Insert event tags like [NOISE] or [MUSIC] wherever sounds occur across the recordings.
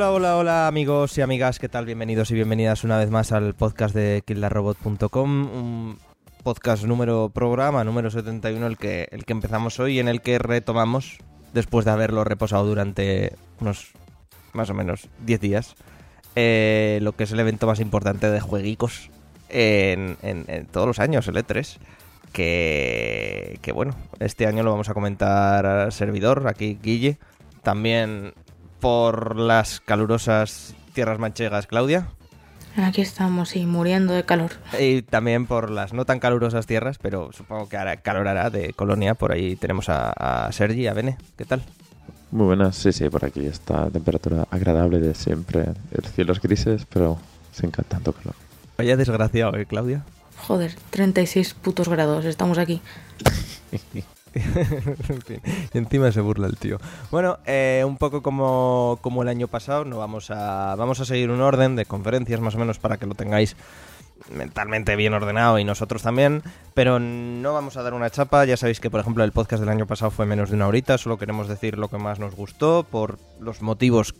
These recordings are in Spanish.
Hola, hola, hola amigos y amigas, ¿qué tal? Bienvenidos y bienvenidas una vez más al podcast de killarrobot.com, un podcast número programa número 71 el que el que empezamos hoy en el que retomamos después de haberlo reposado durante unos más o menos 10 días eh, lo que es el evento más importante de jueguicos en, en, todos los años, el E3 que, que bueno, este año lo vamos a comentar al servidor, aquí Guille, también por las calurosas tierras manchegas, Claudia. Aquí estamos, y muriendo de calor. Y también por las no tan calurosas tierras, pero supongo que ahora calorará de Colonia. Por ahí tenemos a, Sergi, a Bene. ¿Qué tal? Muy buenas, sí, sí, por aquí está temperatura agradable de siempre. El cielo es grises, pero se encantando calor. Vaya desgraciado, ¿eh, Claudia? Joder, 36 putos grados, estamos aquí. [LAUGHS] [LAUGHS] Y encima se burla el tío. Bueno, eh, un poco como, como el año pasado, no vamos a, vamos a seguir un orden de conferencias más o menos para que lo tengáis mentalmente bien ordenado y nosotros también, pero no vamos a dar una chapa, ya sabéis que por ejemplo el podcast del año pasado fue menos de una horita, solo queremos decir lo que más nos gustó por los motivos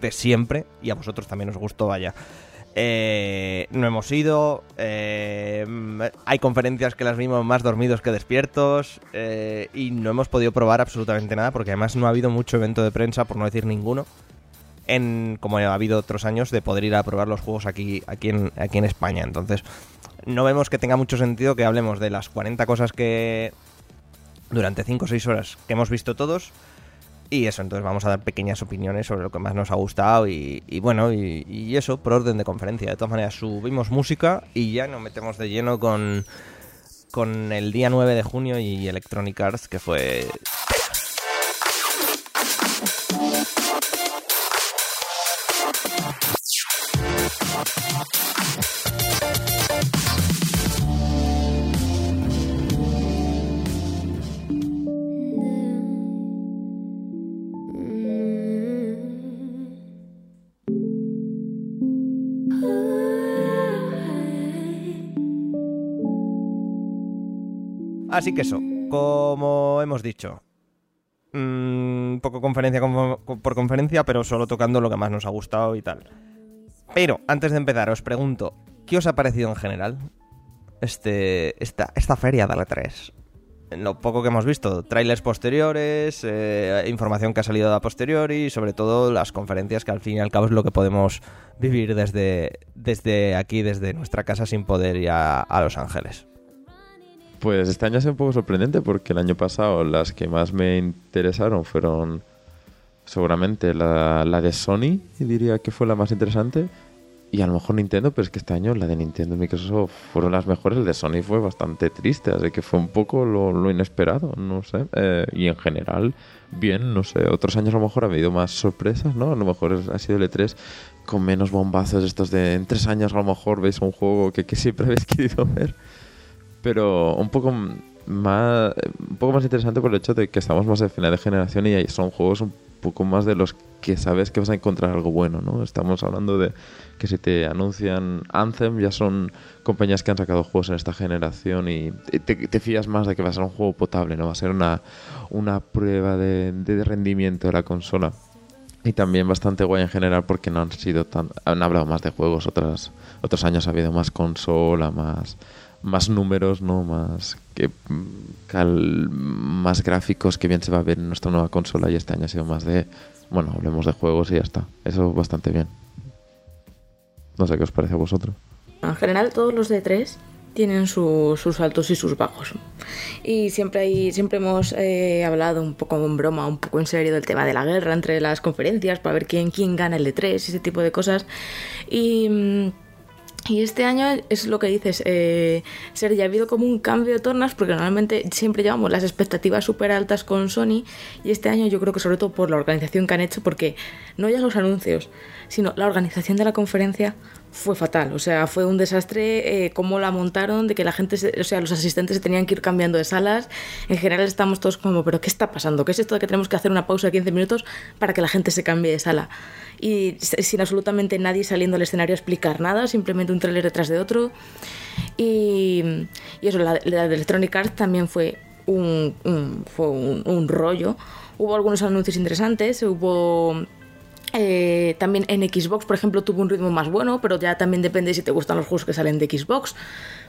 de siempre y a vosotros también os gustó, vaya. Eh, no hemos ido. Eh, hay conferencias que las vimos más dormidos que despiertos. Eh, y no hemos podido probar absolutamente nada porque además no ha habido mucho evento de prensa, por no decir ninguno. En, como ha habido otros años, de poder ir a probar los juegos aquí, aquí, en, aquí en España. Entonces, no vemos que tenga mucho sentido que hablemos de las 40 cosas que durante 5 o 6 horas que hemos visto todos y eso, entonces vamos a dar pequeñas opiniones sobre lo que más nos ha gustado y, bueno, y, eso, por orden de conferencia. De todas maneras, subimos música y ya nos metemos de lleno con, con el día 9 de junio y Electronic Arts, que fue Así que eso, como hemos dicho, mm, poco conferencia por conferencia, pero solo tocando lo que más nos ha gustado y tal. Pero antes de empezar, os pregunto, ¿qué os ha parecido en general este, esta, esta feria de la 3? Lo poco que hemos visto, trailers posteriores, eh, información que ha salido a posteriori y sobre todo las conferencias que al fin y al cabo es lo que podemos vivir desde, desde aquí, desde nuestra casa sin poder ir a Los Ángeles. Pues este año es un poco sorprendente porque el año pasado las que más me interesaron fueron seguramente la, de Sony, y diría que fue la más interesante, y a lo mejor Nintendo, pero es que este año la de Nintendo y Microsoft fueron las mejores, el de Sony fue bastante triste, así que fue un poco lo, inesperado, no sé, eh, y en general, bien, no sé, otros años a lo mejor ha habido más sorpresas, ¿no? A lo mejor ha sido el E3 con menos bombazos estos de en tres años a lo mejor veis un juego que, que siempre habéis [LAUGHS] querido ver pero un poco más un poco más interesante por el hecho de que estamos más de final de generación y son juegos un poco más de los que sabes que vas a encontrar algo bueno, ¿no? Estamos hablando de que si te anuncian Anthem ya son compañías que han sacado juegos en esta generación y te, fías más de que va a ser un juego potable, no va a ser una, una prueba de, de rendimiento de la consola. Y también bastante guay en general porque no han sido tan... Han hablado más de juegos, otras, otros años ha habido más consola, más más números, ¿no? Más que más gráficos que bien se va a ver en nuestra nueva consola y este año ha sido más de, bueno, hablemos de juegos y ya está. Eso bastante bien. No sé qué os parece a vosotros. En general todos los de 3 tienen sus altos y sus bajos. Y siempre hay, siempre hemos eh, hablado un poco en broma, un poco en serio del tema de la guerra entre las conferencias para ver quién, quién gana el de 3 ese tipo de cosas. Y mm, y este año es lo que dices, eh, Sergio, ha habido como un cambio de tornas porque normalmente siempre llevamos las expectativas súper altas con Sony y este año yo creo que sobre todo por la organización que han hecho, porque no ya los anuncios, sino la organización de la conferencia fue fatal. O sea, fue un desastre eh, cómo la montaron, de que la gente, o sea, los asistentes se tenían que ir cambiando de salas. En general estamos todos como, ¿pero qué está pasando? ¿Qué es esto de que tenemos que hacer una pausa de 15 minutos para que la gente se cambie de sala? Y sin absolutamente nadie saliendo al escenario a explicar nada, simplemente un trailer detrás de otro. Y, y eso, la, de Electronic Arts también fue un, fue un rollo. Hubo algunos anuncios interesantes, hubo Eh, también en Xbox, por ejemplo, tuvo un ritmo más bueno, pero ya también depende si te gustan los juegos que salen de Xbox,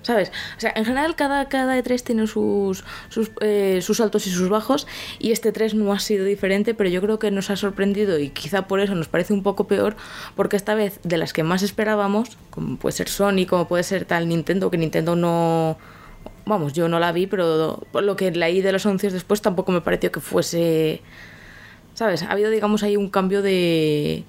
¿sabes? O sea, en general cada, cada E3 tiene sus, sus, eh, sus altos y sus bajos y este 3 no ha sido diferente, pero yo creo que nos ha sorprendido y quizá por eso nos parece un poco peor, porque esta vez de las que más esperábamos, como puede ser Sony, como puede ser tal Nintendo, que Nintendo no... Vamos, yo no la vi, pero lo que leí de los anuncios después tampoco me pareció que fuese ¿Sabes? Ha habido, digamos, ahí un cambio de...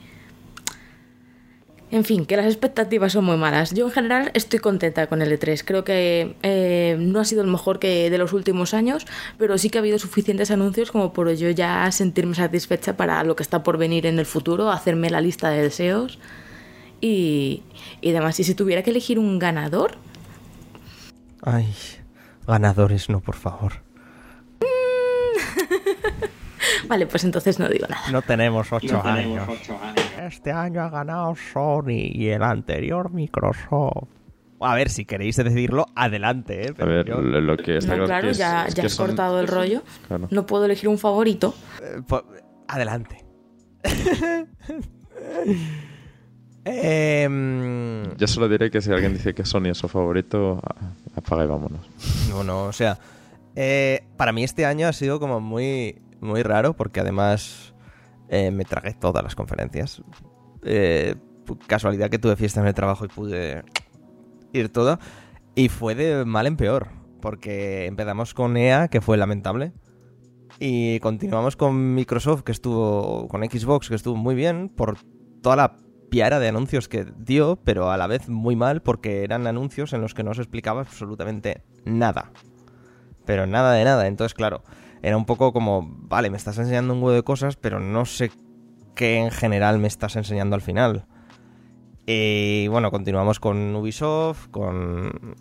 En fin, que las expectativas son muy malas. Yo en general estoy contenta con el E3. Creo que eh, no ha sido el mejor que de los últimos años, pero sí que ha habido suficientes anuncios como por yo ya sentirme satisfecha para lo que está por venir en el futuro, hacerme la lista de deseos y, y demás. Y si tuviera que elegir un ganador... Ay, ganadores no, por favor. [LAUGHS] [LAUGHS] [LAUGHS] Vale, pues entonces no digo nada. No tenemos ocho, años. Este año ha ganado Sony y el anterior Microsoft. A ver, si queréis decirlo, adelante. ¿eh? A ver, lo que está no, claro, es, ya, es ya que has son- cortado el rollo. Claro. No puedo elegir un favorito. Eh, po- adelante. [LAUGHS] Em, Yo solo diré que si alguien dice que Sony es su favorito, apaga y vámonos. No, no, o sea, eh, para mí este año ha sido como muy, muy raro porque además eh, me tragué todas las conferencias. Eh, casualidad que tuve fiesta en el trabajo y pude ir toda. Y fue de mal en peor, porque empezamos con EA, que fue lamentable. Y continuamos con Microsoft, que estuvo, con Xbox, que estuvo muy bien, por toda la piara de anuncios que dio, pero a la vez muy mal, porque eran anuncios en los que no se explicaba absolutamente nada. Pero nada de nada. Entonces, claro, era un poco como, vale, me estás enseñando un huevo de cosas, pero no sé qué en general me estás enseñando al final. Y bueno, continuamos con Ubisoft, con.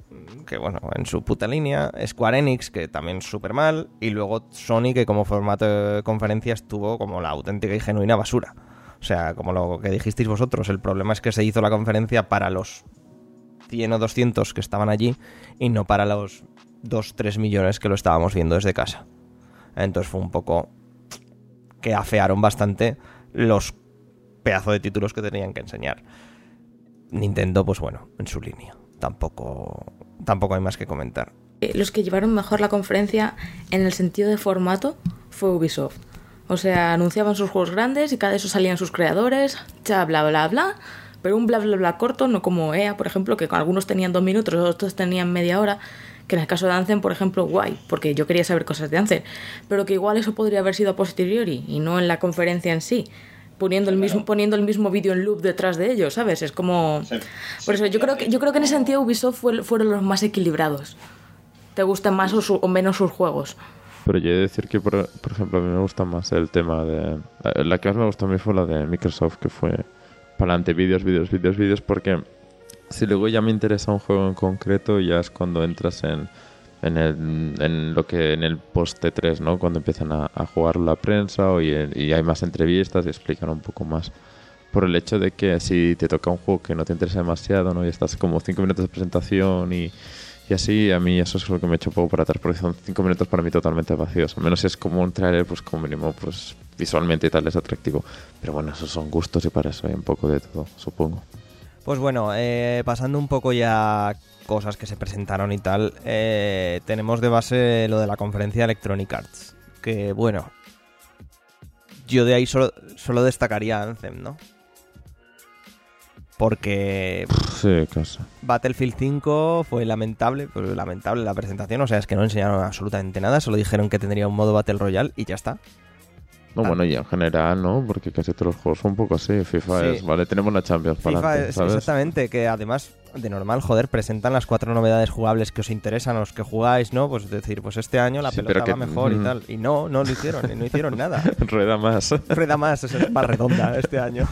que bueno, en su puta línea. Square Enix, que también súper mal. Y luego Sony, que como formato de conferencia estuvo como la auténtica y genuina basura. O sea, como lo que dijisteis vosotros, el problema es que se hizo la conferencia para los 100 o 200 que estaban allí y no para los 2-3 millones que lo estábamos viendo desde casa. Entonces fue un poco que afearon bastante los pedazos de títulos que tenían que enseñar. Nintendo, pues bueno, en su línea. Tampoco, tampoco hay más que comentar. Eh, Los que llevaron mejor la conferencia en el sentido de formato fue Ubisoft. O sea, anunciaban sus juegos grandes y cada de esos salían sus creadores, cha, bla, bla, bla. Pero un bla, bla, bla corto, no como EA, por ejemplo, que algunos tenían dos minutos, otros tenían media hora. Que en el caso de Anthem, por ejemplo, guay, porque yo quería saber cosas de Anthem. Pero que igual eso podría haber sido a posteriori y no en la conferencia en sí. Poniendo el mismo, poniendo el mismo vídeo en loop detrás de ellos, ¿sabes? Es como. Por eso, yo creo que, yo creo que en ese sentido Ubisoft fue- fueron los más equilibrados. Te gustan más o, su- o menos sus juegos. Pero yo he de decir que, por, por ejemplo, a mí me gusta más el tema de... La, la que más me gustó a mí fue la de Microsoft, que fue para adelante vídeos, vídeos, vídeos, vídeos, porque si luego ya me interesa un juego en concreto, ya es cuando entras en, en, el, en lo que en el post T3, ¿no? Cuando empiezan a, a jugar la prensa o y, y hay más entrevistas y explican un poco más. Por el hecho de que si te toca un juego que no te interesa demasiado, ¿no? Y estás como cinco minutos de presentación y, y así, a mí eso es lo que me echa un poco para atrás, porque son cinco minutos para mí totalmente vacíos. Al menos si es como un trailer, pues como mínimo, pues visualmente y tal es atractivo. Pero bueno, esos son gustos y para eso hay un poco de todo, supongo. Pues bueno, eh, pasando un poco ya cosas que se presentaron y tal, eh, tenemos de base lo de la conferencia Electronic Arts. Que bueno, yo de ahí solo, solo destacaría Anthem, ¿no? Porque Sí, casi. Battlefield 5 fue lamentable, pues lamentable la presentación, o sea, es que no enseñaron absolutamente nada, solo dijeron que tendría un modo Battle Royale y ya está. No, Ah. bueno, y en general, ¿no? Porque casi todos los juegos son un poco así. FIFA Sí. es, vale, tenemos la Champions para FIFA adelante, es ¿sabes? exactamente, que además de normal, joder, presentan las cuatro novedades jugables que os interesan, a los que jugáis, ¿no? Pues decir, pues este año la Sí, pelota va que- mejor y tal. Y no, no lo hicieron, no hicieron [LAUGHS] nada. Rueda más. Rueda más, es más redonda este año.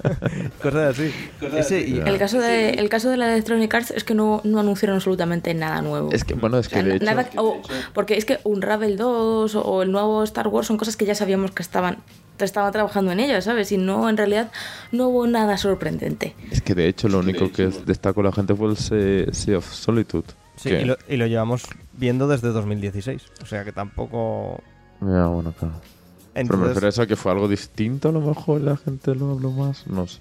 [LAUGHS] Cosas así. Ese, y- Ya. El caso de, el caso de la Electronic Arts es que no, no anunciaron absolutamente nada nuevo. es que, bueno, es O sea, que de hecho... nada- o- porque es que un Ravel 2 o el nuevo Star Wars son cosas que ya sabíamos que estaban, estaban trabajando en ellas, ¿sabes? Y no, en realidad, no hubo nada sorprendente. Es que de hecho lo único que destacó la gente fue el Se- Sea of Solitude. sí, y lo, y lo llevamos viendo desde 2016. O sea que tampoco. Ya, bueno, claro. Pero me refiero a eso que fue algo distinto, a lo mejor la gente lo habló más, no sé.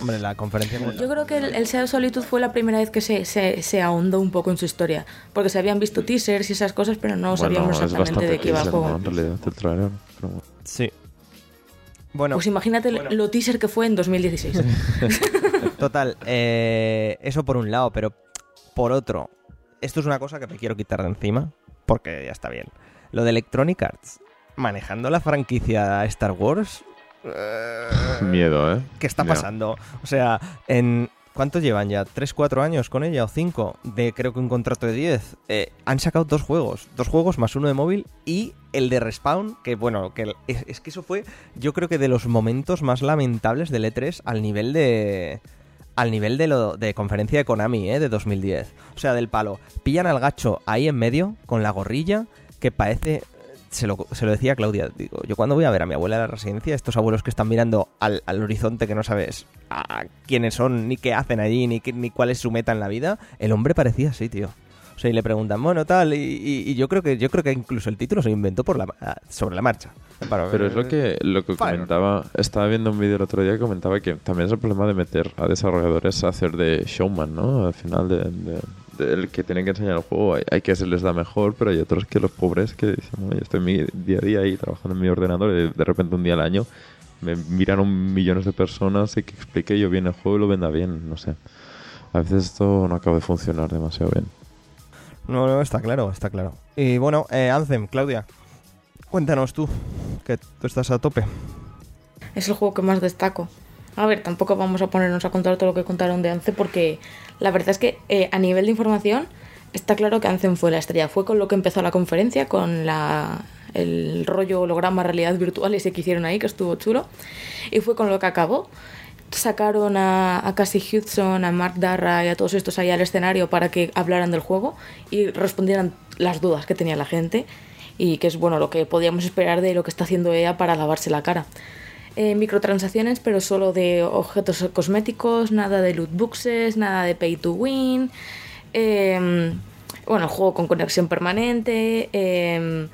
Hombre, la conferencia... Yo creo que el, el Sea Solitude fue la primera vez que se, se, se, ahondó un poco en su historia. Porque se habían visto teasers y esas cosas, pero no sabíamos exactamente de qué iba el juego. ¿no? En realidad, pero bueno. Sí. Bueno, Pues imagínate bueno. lo teaser que fue en 2016. [LAUGHS] total, eh, eso por un lado, pero por otro, esto es una cosa que me quiero quitar de encima, porque ya está bien. Lo de Electronic Arts, manejando la franquicia Star Wars... eh, [LAUGHS] Miedo, ¿eh? ¿Qué está Miedo. pasando? O sea, en... ¿Cuántos llevan ya? ¿3, 4 años con ella o 5? De creo que un contrato de 10. Eh, han sacado dos juegos. Dos juegos más uno de móvil y el de Respawn, que bueno, que es, es que eso fue yo creo que de los momentos más lamentables del E3 al nivel de... Al nivel de, lo, de conferencia de Konami, ¿eh? De 2010. O sea, del palo. Pillan al gacho ahí en medio, con la gorrilla, que parece... Se lo, se lo decía a Claudia, digo, yo cuando voy a ver a mi abuela a la residencia, estos abuelos que están mirando al, al horizonte que no sabes a quiénes son, ni qué hacen allí, ni, qué- ni cuál es su meta en la vida, el hombre parecía así, tío. O sea, y le preguntan, bueno, tal, y, y- y yo creo que yo creo que incluso el título se inventó por la, ah, sobre la marcha. Para- Pero es lo que, lo que comentaba, estaba viendo un vídeo el otro día que comentaba que también es el problema de meter a desarrolladores a hacer de showman, ¿no? Al final de, de- del que tienen que enseñar el juego, hay, hay que se les da mejor, pero hay otros que los pobres que dicen, yo estoy mi día a día ahí trabajando en mi ordenador y de, de repente un día al año me miraron millones de personas y que explique yo bien el juego y lo venda bien, no sé. A veces esto no acaba de funcionar demasiado bien. No, no, está claro, está claro. Y bueno, eh, Anthem, Claudia, cuéntanos tú, que tú estás a tope. es el juego que más destaco. A ver, tampoco vamos a ponernos a contar todo lo que contaron de Anthem porque la verdad es que eh, a nivel de información está claro que Anthem fue la estrella. Fue con lo que empezó la conferencia, con el rollo holograma realidad virtual ese que hicieron ahí, que estuvo chulo. Y fue con lo que acabó. Sacaron a, a Cassie Hudson, a Mark Darra y a todos estos ahí al escenario para que hablaran del juego y respondieran las dudas que tenía la gente y que es bueno lo que podíamos esperar de lo que está haciendo EA para lavarse la cara. Eh, microtransacciones, pero solo de objetos cosméticos, nada de loot boxes, nada de pay to win. eh, bueno, juego con conexión permanente. eh,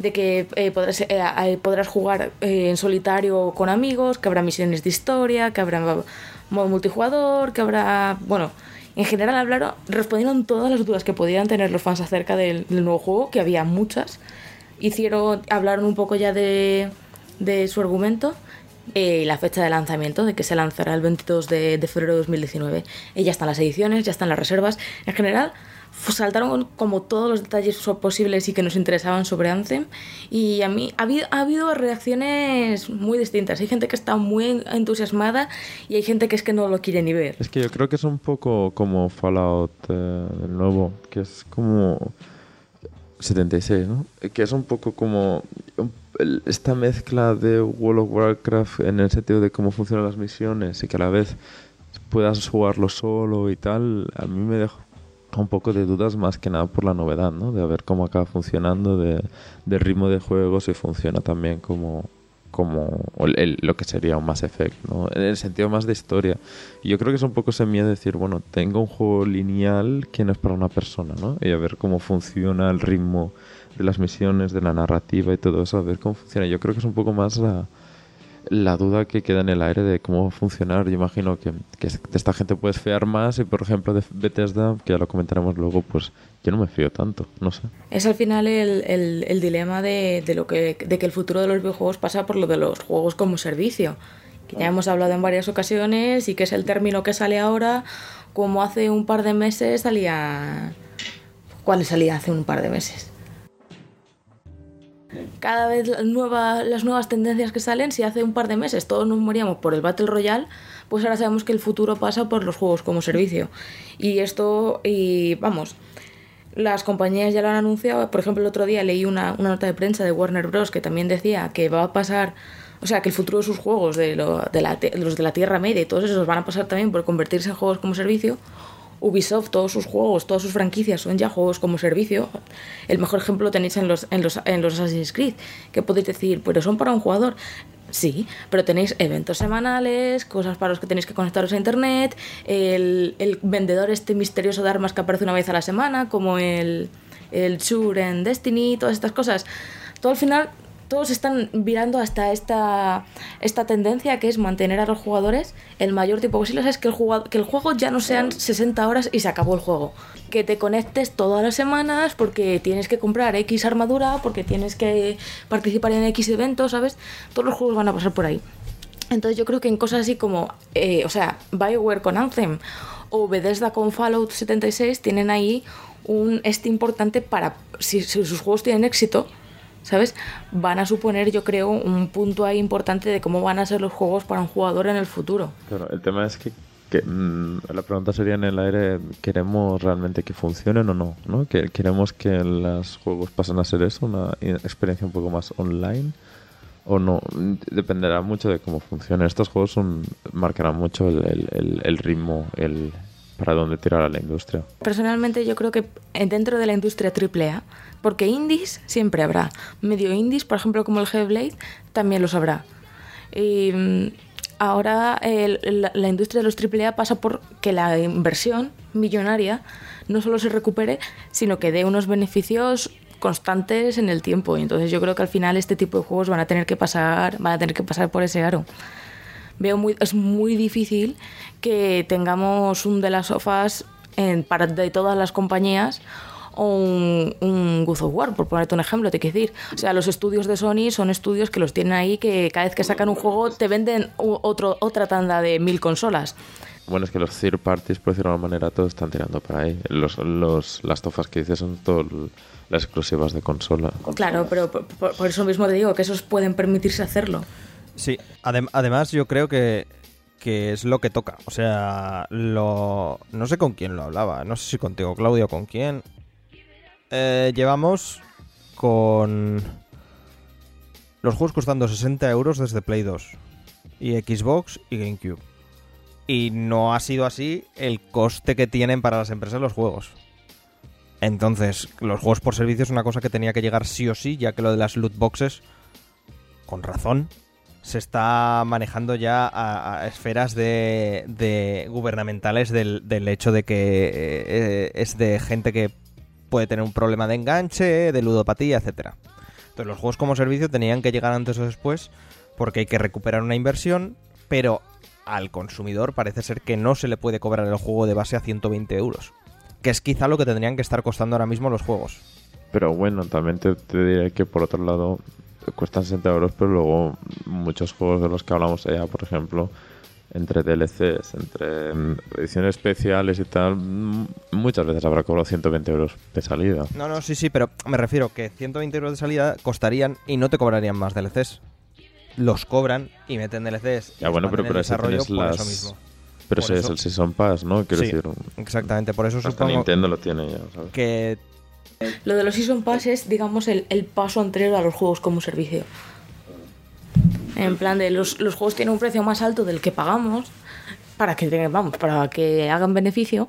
de que eh, podrás, eh, podrás jugar eh, en solitario con amigos, que habrá misiones de historia, que habrá modo multijugador, que habrá. Bueno, en general hablaron, respondieron todas las dudas que podían tener los fans acerca del, nuevo juego, que había muchas. Hicieron, hablaron un poco ya de su argumento eh, la fecha de lanzamiento, de que se lanzará el 22 de, de febrero de 2019. Y ya están las ediciones, ya están las reservas. En general, saltaron como todos los detalles posibles y que nos interesaban sobre Anthem. Y a mí ha habido, ha habido reacciones muy distintas. Hay gente que está muy entusiasmada y hay gente que es que no lo quiere ni ver. Es que yo creo que es un poco como Fallout eh, el nuevo, que es como 76, ¿no? Que es un poco como esta mezcla de World of Warcraft en el sentido de cómo funcionan las misiones y que a la vez puedas jugarlo solo y tal, a mí me deja un poco de dudas más que nada por la novedad, ¿no? De ver cómo acaba funcionando, de, ritmo de juego, si funciona también como como lo que sería un Mass Effect, ¿no? En el sentido más de historia. Yo creo que es un poco de decir, bueno, tengo un juego lineal que no es para una persona, ¿no? Y a ver cómo funciona el ritmo de las misiones, de la narrativa y todo eso, a ver cómo funciona. Yo creo que es un poco más la, la duda que queda en el aire de cómo va a funcionar. Yo imagino que, que esta gente puedes fiar más y, por ejemplo, de Bethesda, que ya lo comentaremos luego, pues yo no me fío tanto, no sé. Es al final el, el- el dilema de, de lo que, de que el futuro de los videojuegos pasa por lo de los juegos como servicio. Que ya hemos hablado en varias ocasiones y que es el término que sale ahora, como hace un par de meses salía... ¿Cuál salía hace un par de meses? Cada vez las nuevas, las nuevas tendencias que salen, si hace un par de meses todos nos moríamos por el Battle Royale, pues ahora sabemos que el futuro pasa por los juegos como servicio. Y esto, y vamos, las compañías ya lo han anunciado. Por ejemplo, el otro día leí una, una nota de prensa de Warner Bros. que también decía que va a pasar, o sea, que el futuro de sus juegos, de, lo- de la, los de la Tierra Media y todos esos, van a pasar también por convertirse en juegos como servicio. Ubisoft, todos sus juegos, todas sus franquicias son ya juegos como servicio. El mejor ejemplo lo tenéis en los, en los, en los Assassin's Creed, que podéis decir, pero son para un jugador. Sí, pero tenéis eventos semanales, cosas para los que tenéis que conectaros a internet, el, el vendedor este misterioso de armas que aparece una vez a la semana, como el, el en Destiny, todas estas cosas. Todo al final todos están virando hasta esta, esta tendencia que es mantener a los jugadores el mayor tiempo posible. O sea, es que el, jugador, que el juego ya no sean 60 horas y se acabó el juego. Que te conectes todas las semanas porque tienes que comprar X armadura, porque tienes que participar en X eventos, ¿sabes? Todos los juegos van a pasar por ahí. Entonces yo creo que en cosas así como, eh, o sea, Bioware con Anthem o Bethesda con Fallout 76 tienen ahí un este importante para, si, si sus juegos tienen éxito, ¿sabes? Van a suponer, yo creo, un punto ahí importante de cómo van a ser los juegos para un jugador en el futuro. Claro, el tema es que, que, mm, la pregunta sería en el aire, ¿queremos realmente que funcionen o no? ¿no? ¿Que- ¿Queremos que los juegos pasen a ser eso, una experiencia un poco más online? O no, dependerá mucho de cómo funcionen. Estos juegos son, marcarán mucho el, el- el- el ritmo, el para dónde tirar a la industria. Personalmente yo creo que dentro de la industria AAA, porque indies siempre habrá, medio indies, por ejemplo como el Hellblade, también los habrá. Y mm, ahora la, industria de los AAA pasa por que la inversión millonaria no solo se recupere, sino que dé unos beneficios constantes en el tiempo. Y entonces yo creo que al final este tipo de juegos van a tener que pasar, van a tener que pasar por ese aro veo muy, es muy difícil que tengamos un de las sofás para, de todas las compañías o un, un God of War, por ponerte un ejemplo, te quiero decir. O sea, los estudios de Sony son estudios que los tienen ahí que cada vez que sacan un juego te venden otro, otra tanda de mil consolas. Bueno, es que los third parties, por decirlo de alguna manera, todos están tirando para ahí. Los, los, las tofas que dices son todas las exclusivas de consola. Claro, pero por, por- por eso mismo te digo que esos pueden permitirse hacerlo. Sí, adem- además yo creo que, que es lo que toca. O sea, lo no sé con quién lo hablaba, no sé si contigo, Claudio, con quién. Eh, llevamos con los juegos costando 60 euros desde Play 2 y Xbox y GameCube. Y no ha sido así el coste que tienen para las empresas los juegos. Entonces, los juegos por servicio es una cosa que tenía que llegar sí o sí, ya que lo de las loot boxes, con razón, se está manejando ya a, esferas de, de gubernamentales del, hecho de que eh, es de gente que puede tener un problema de enganche, de ludopatía, etcétera. Entonces los juegos como servicio tenían que llegar antes o después porque hay que recuperar una inversión, pero al consumidor parece ser que no se le puede cobrar el juego de base a 120 euros, que es quizá lo que tendrían que estar costando ahora mismo los juegos. Pero bueno, también te, te diré que por otro lado cuestan 60 euros, pero luego muchos juegos de los que hablamos allá, por ejemplo, entre DLCs, entre mm, ediciones especiales y tal, mm, muchas veces habrá cobrado 120 euros de salida. No, no, sí, sí, pero me refiero que 120 euros de salida costarían y no te cobrarían más DLCs. Los cobran y meten DLCs. y Ya bueno, pero, el pero ese desarrollo por las... eso mismo. Pero ese es el Season Pass, ¿no? Quiero Sí, decir, Exactamente, por eso hasta supongo Nintendo lo tiene ya, ¿sabes? que Lo de los Season Pass es, digamos, el, el paso anterior a los juegos como servicio. En plan de los, los juegos tienen un precio más alto del que pagamos para que vamos, para que hagan beneficio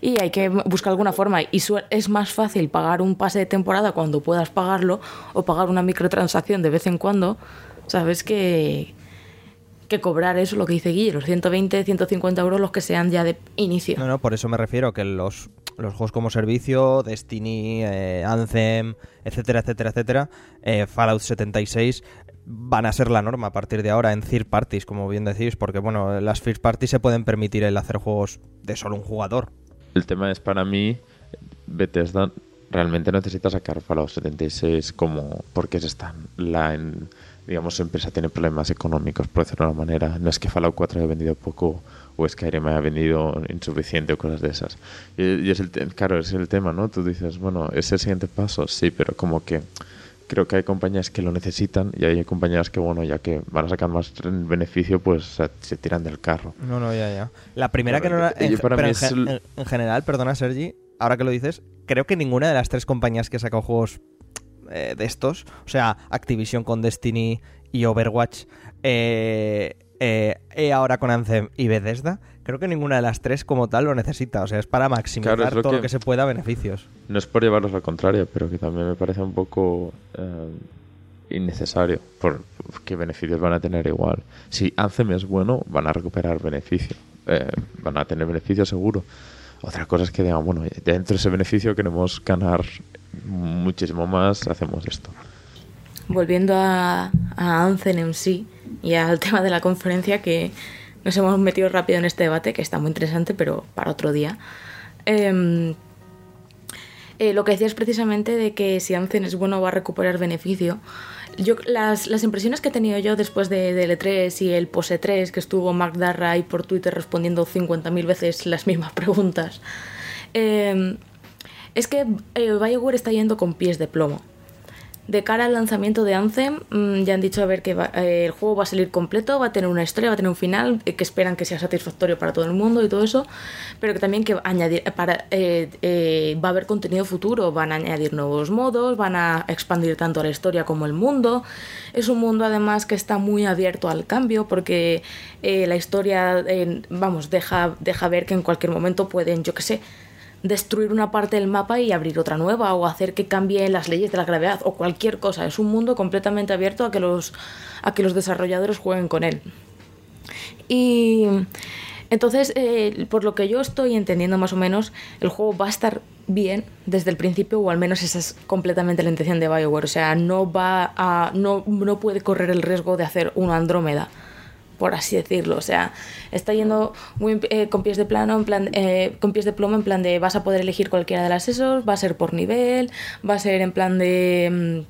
y hay que buscar alguna forma y es más fácil pagar un pase de temporada cuando puedas pagarlo o pagar una microtransacción de vez en cuando, sabes que que cobrar eso lo que dice Guille, los 120, 150 euros los que sean ya de inicio. No, no, por eso me refiero que los, los juegos como servicio, Destiny, eh, Anthem, etcétera, etcétera, etcétera, eh, Fallout 76 van a ser la norma a partir de ahora en third parties, como bien decís, porque bueno, las first parties se pueden permitir el hacer juegos de solo un jugador. El tema es para mí, Bethesda realmente necesita sacar Fallout 76 como porque se están la digamos su empresa tiene problemas económicos por decirlo de una manera. No es que Fallout 4 haya vendido poco o Skyrim haya vendido insuficiente o cosas de esas. Y, y es el claro es el tema no tú dices bueno es el siguiente paso sí pero como que creo que hay compañías que lo necesitan y hay compañías que bueno ya que van a sacar más beneficio pues se, tiran del carro No, no, ya, ya. La primera que no era... En, yo para pero en, es en- en general, perdona Sergi, ahora que lo dices, creo que ninguna de las tres compañías que sacado juegos eh, de estos, o sea, Activision con Destiny y Overwatch, eh, eh, EA ahora con Anthem y Bethesda, creo que ninguna de las tres como tal lo necesita. O sea, es para maximizar Claro, es lo todo lo que- que se pueda beneficios. No es por llevarlos al contrario, pero que también me parece un poco eh, innecesario. Por qué beneficios van a tener igual. Si Anthem es bueno, van a recuperar beneficio. Eh, van a tener beneficio seguro. Otra cosa es que digan, bueno, dentro de ese beneficio queremos ganar muchísimo más, hacemos esto. volviendo a, a Anzen en sí y al [LAUGHS] tema de la conferencia que nos hemos metido rápido en este debate, que está muy interesante, pero para otro día. Em, eh, lo que decías precisamente de que si Anzen es bueno va a recuperar beneficio. Yo, las, impresiones que he tenido yo después de, de E3 y el Pose 3, que estuvo Mark Darra ahí por Twitter respondiendo 50.000 veces [LAUGHS] las mismas preguntas, eh, es que eh, BioWare está yendo con pies de plomo. De cara al lanzamiento de Anthem, mmm, ya han dicho a ver que va, eh, el juego va a salir completo, va a tener una historia, va a tener un final, eh, que esperan que sea satisfactorio para todo el mundo y todo eso, pero que también que añadir, para, eh, va a haber contenido futuro, van a añadir nuevos modos, van a expandir tanto la historia como el mundo. Es un mundo además que está muy abierto al cambio porque la historia, vamos, deja, deja ver que en cualquier momento pueden, yo qué sé, destruir una parte del mapa y abrir otra nueva o hacer que cambien las leyes de la gravedad o cualquier cosa. Es un mundo completamente abierto a que los, a que los desarrolladores jueguen con él. Y entonces, eh, por lo que yo estoy entendiendo más o menos, el juego va a estar bien desde el principio o al menos esa es completamente la intención de BioWare. O sea, no, va a, no, no puede correr el riesgo de hacer una Andrómeda por así decirlo. O sea, está yendo muy, eh, con pies de plano, en plan, eh, con pies de plomo, en plan de vas a poder elegir cualquiera de las esos, va a ser por nivel, va a ser en plan de.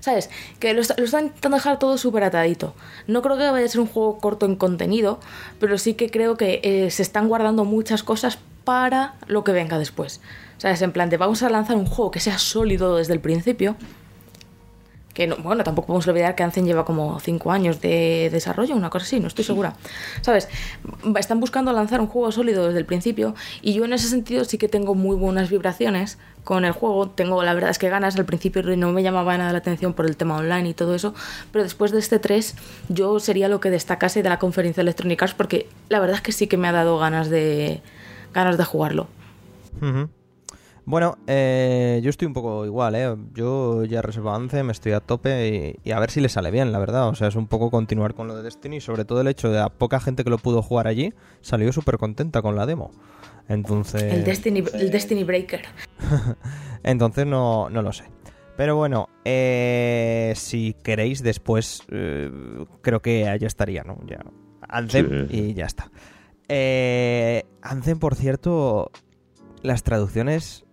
¿Sabes? Que lo están intentando dejar todo súper atadito. No creo que vaya a ser un juego corto en contenido, pero sí que creo que eh, se están guardando muchas cosas para lo que venga después. ¿Sabes? En plan de vamos a lanzar un juego que sea sólido desde el principio que no, bueno, tampoco podemos olvidar que Anzen lleva como 5 años de desarrollo, una cosa así, no estoy segura. ¿Sabes? Están buscando lanzar un juego sólido desde el principio y yo en ese sentido sí que tengo muy buenas vibraciones con el juego. Tengo, la verdad es que ganas, al principio no me llamaba nada la atención por el tema online y todo eso, pero después de este 3 yo sería lo que destacase de la conferencia de Electronic Arts porque la verdad es que sí que me ha dado ganas de, ganas de jugarlo. Uh -huh. Bueno, eh, yo estoy un poco igual, ¿eh? Yo ya reservo Anthem, estoy a tope y, y, a ver si le sale bien, la verdad. O sea, es un poco continuar con lo de Destiny, sobre todo el hecho de a poca gente que lo pudo jugar allí, salió súper contenta con la demo. Entonces... El Destiny, el Destiny Breaker. [LAUGHS] Entonces no, no lo sé. Pero bueno, eh, si queréis después, eh, creo que ya estaría, ¿no? Ya. Anthem sí. y ya está. Eh, Anthem, por cierto, las traducciones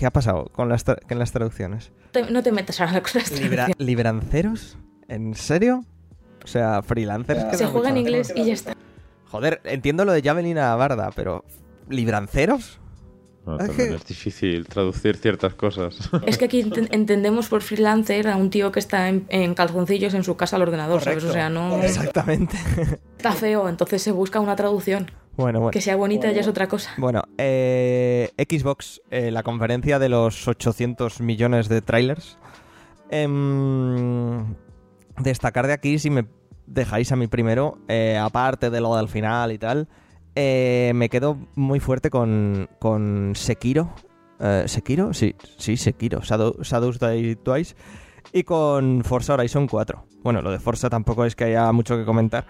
¿Qué ha pasado con las, con las traducciones? Te, no te metas ahora con las Libra, ¿Libranceros? ¿En serio? O sea, freelancers. Que Se juega en inglés y ya está. Joder, entiendo lo de Javelina Barda, pero ¿libranceros? No, también es difícil traducir ciertas cosas. [LAUGHS] Es que aquí ent entendemos por freelancer a un tío que está en, en calzoncillos en su casa al ordenador, Correcto. ¿sabes? O sea, no. Exactamente. Está feo, entonces se busca una traducción. Bueno, bueno. Que sea bonita bueno. ya es otra cosa. Bueno, eh, Xbox, eh, la conferencia de los 800 millones de trailers. Eh, destacar de aquí, si me dejáis a mí primero, eh, aparte de lo del final y tal, eh, me quedo muy fuerte con, con Sekiro. ¿Sekiro? Sí, sí, Sekiro. Shadow, Shadows Die Twice. Y con Forza Horizon 4. Bueno, lo de Forza tampoco es que haya mucho que comentar.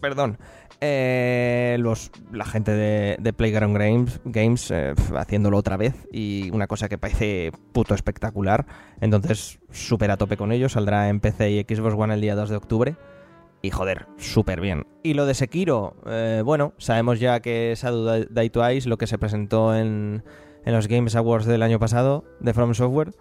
Perdón. Eh, los, la gente de, de Playground Games, Games eh, haciéndolo otra vez y una cosa que parece puto espectacular. Entonces, súper a tope con ello. Saldrá en PC y Xbox One el día 2 de octubre. Y joder, súper bien. Y lo de Sekiro, eh, bueno, sabemos ya que Shadow Die Twice, lo que se presentó en, en los Games Awards del año pasado de From Software,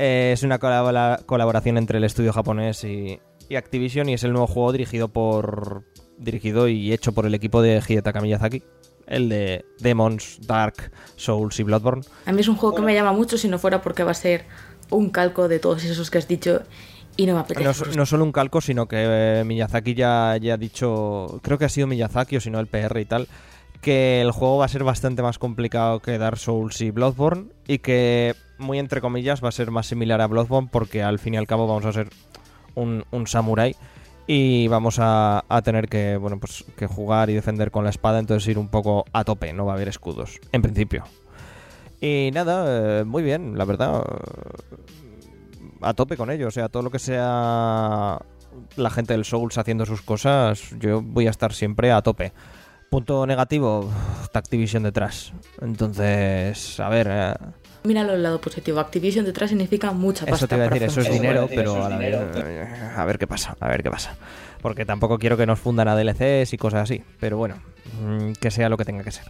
eh, es una colab colaboración entre el estudio japonés y, y Activision y es el nuevo juego dirigido por dirigido y hecho por el equipo de Hidetaka Miyazaki, el de Demons, Dark, Souls y Bloodborne. A mí es un juego que me llama mucho si no fuera porque va a ser un calco de todos esos que has dicho y no me apetece. No, no solo un calco, sino que eh, Miyazaki ya, ya ha dicho, creo que ha sido Miyazaki o si no el PR y tal, que el juego va a ser bastante más complicado que Dark Souls y Bloodborne y que, muy entre comillas, va a ser más similar a Bloodborne porque al fin y al cabo vamos a ser un, un samurái y vamos a, a, tener que bueno pues que jugar y defender con la espada entonces ir un poco a tope no va a haber escudos en principio. Y nada eh, muy bien la verdad a tope con ello o sea todo lo que sea la gente del Souls haciendo sus cosas yo voy a estar siempre a tope. Punto negativo Activision detrás. Entonces a ver eh, míralo el lado positivo. Activision detrás significa mucha pasta. Eso te iba a decir, eso es dinero, pero a la vez, eh, a ver qué pasa, a ver qué pasa. Porque tampoco quiero que nos fundan a DLCs y cosas así, pero bueno, mm, que sea lo que tenga que ser.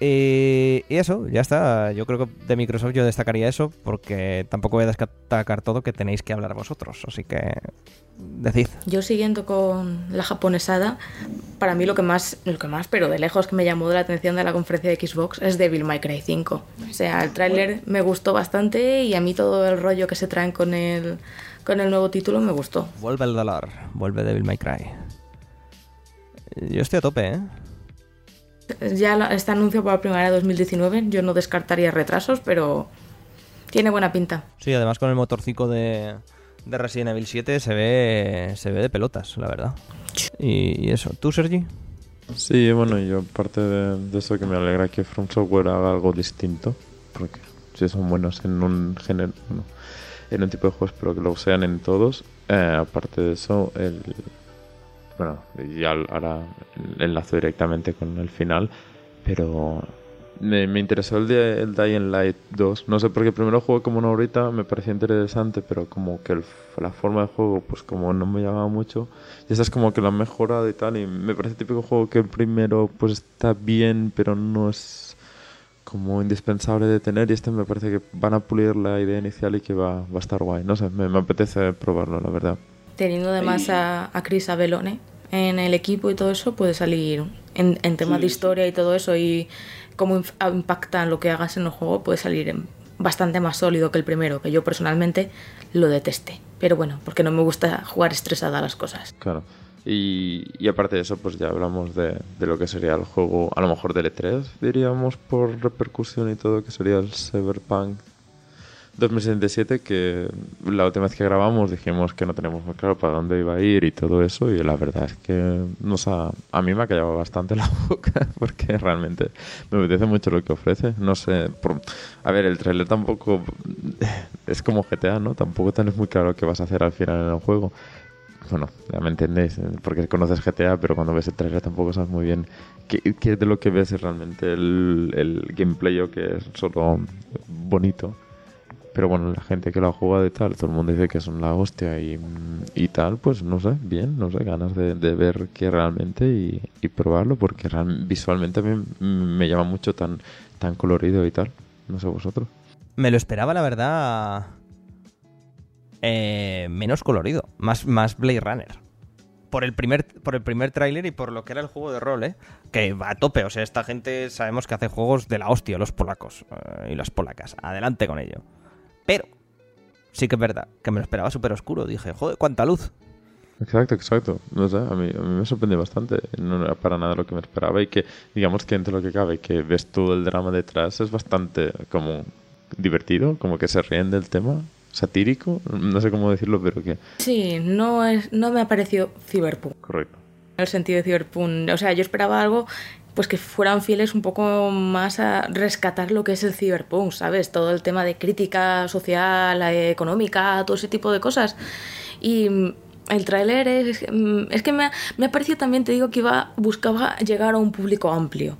Y, y eso, ya está. Yo creo que de Microsoft yo destacaría eso, porque tampoco voy a destacar todo que tenéis que hablar vosotros. Así que, decid. Yo siguiendo con la japonesada, para mí lo que más, lo que más, pero de lejos que me llamó la atención de la conferencia de Xbox es Devil May Cry 5. O sea, el tráiler me gustó bastante y a mí todo el rollo que se traen con el, con el nuevo título me gustó. Vuelve el dólar, vuelve Devil May Cry. Yo estoy a tope, ¿eh? Ya la- está anunciado para la primavera de 2019, yo no descartaría retrasos, pero tiene buena pinta. Sí, además con el motorcico de, de Resident Evil 7 se ve, se ve de pelotas, la verdad. Y, y eso. ¿Tú, Sergi? Sí, bueno, yo aparte de, de eso que me alegra que From Software haga algo distinto, porque si son buenos en un género, bueno, en un tipo de juegos, pero que lo sean en todos. Eh, aparte de eso, el bueno, ya ahora enlazo directamente con el final, pero me, me interesó el, de, el Dying Light 2. No sé, porque primero jugué como una horita, me parecía interesante, pero como que el- la forma de juego, pues como no me llamaba mucho. Y esa es como que lo han mejorado y tal. Y me parece típico juego que el primero, pues está bien, pero no es como indispensable de tener. Y este me parece que van a pulir la idea inicial y que va, va a estar guay. No sé, me, me apetece probarlo, la verdad. Teniendo además a, a Chris Abelone en el equipo y todo eso, puede salir en, en temas de historia y todo eso y cómo inf- impacta lo que hagas en el juego, puede salir en- bastante más sólido que el primero, que yo personalmente lo detesté. Pero bueno, porque no me gusta jugar estresada a las cosas. Claro. Y, y aparte de eso, pues ya hablamos de, de lo que sería el juego, a lo mejor del E3, diríamos, por repercusión y todo, que sería el Cyberpunk 2077, que la última vez que grabamos dijimos que no teníamos muy claro para dónde iba a ir y todo eso, y la verdad es que nos ha, a mí me ha callado bastante [LAUGHS] la boca, porque realmente me apetece mucho lo que ofrece. No sé, por- a ver, el trailer tampoco es como GTA, ¿no? Tampoco tienes muy claro qué vas a hacer al final en el juego bueno, ya me entendéis, porque conoces GTA, pero cuando ves el trailer tampoco sabes muy bien qué, qué de lo que ves es realmente el, el gameplay o que es solo bonito. Pero bueno, la gente que lo ha jugado y tal, todo el mundo dice que son la hostia y, y tal, pues no sé, bien, no sé, ganas de, de ver qué realmente y, y probarlo, porque real- visualmente a mí me llama mucho tan, tan colorido y tal. No sé vosotros. Me lo esperaba, la verdad, eh, menos colorido, más, más Blade Runner. Por el primer, por el primer tráiler y por lo que era el juego de rol, ¿eh? Que va a tope, o sea, esta gente sabemos que hace juegos de la hostia, los polacos eh, y las polacas. Adelante con ello. Pero, sí que es verdad, que me lo esperaba súper oscuro. Dije, joder, cuánta luz. Exacto, exacto. No sé, a mí, a mí me sorprendió bastante. No era para nada lo que me esperaba y que, digamos que entre lo que cabe, que ves todo el drama detrás, es bastante como divertido, como que se ríen del tema, satírico, no sé cómo decirlo, pero que... Sí, no, es, no me ha parecido Cyberpunk. Correcto. En el sentido de Cyberpunk. O sea, yo esperaba algo pues que fueran fieles un poco más a rescatar lo que es el Cyberpunk, ¿sabes? Todo el tema de crítica social, eh, económica, todo ese tipo de cosas. Y mm, el tráiler es, mm, es que me ha, me ha parecido también, te digo, que iba, buscaba llegar a un público amplio.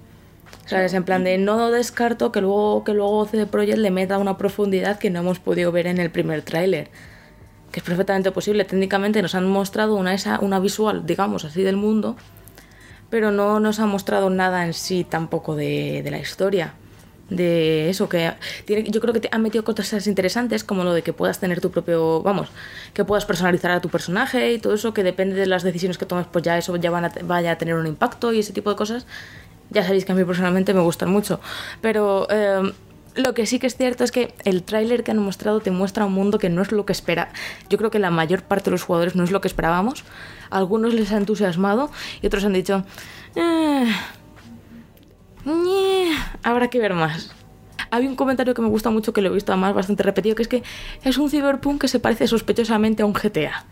¿Sabes? En plan de no descarto que luego, que luego CD Projekt le meta una profundidad que no hemos podido ver en el primer tráiler. Que es perfectamente posible. Técnicamente nos han mostrado una, esa, una visual, digamos así, del mundo, pero no nos ha mostrado nada en sí tampoco de, de la historia. De eso, que tiene, yo creo que te han metido cosas interesantes, como lo de que puedas tener tu propio, vamos, que puedas personalizar a tu personaje y todo eso, que depende de las decisiones que tomes, pues ya eso ya van a, vaya a tener un impacto y ese tipo de cosas. Ya sabéis que a mí personalmente me gustan mucho. Pero eh, lo que sí que es cierto es que el tráiler que han mostrado te muestra un mundo que no es lo que espera. Yo creo que la mayor parte de los jugadores no es lo que esperábamos. Algunos les ha entusiasmado y otros han dicho... "Eh, ñe, habrá que ver más. Había un comentario que me gusta mucho, que lo he visto además bastante repetido, que es que es un Cyberpunk que se parece sospechosamente a un GTA.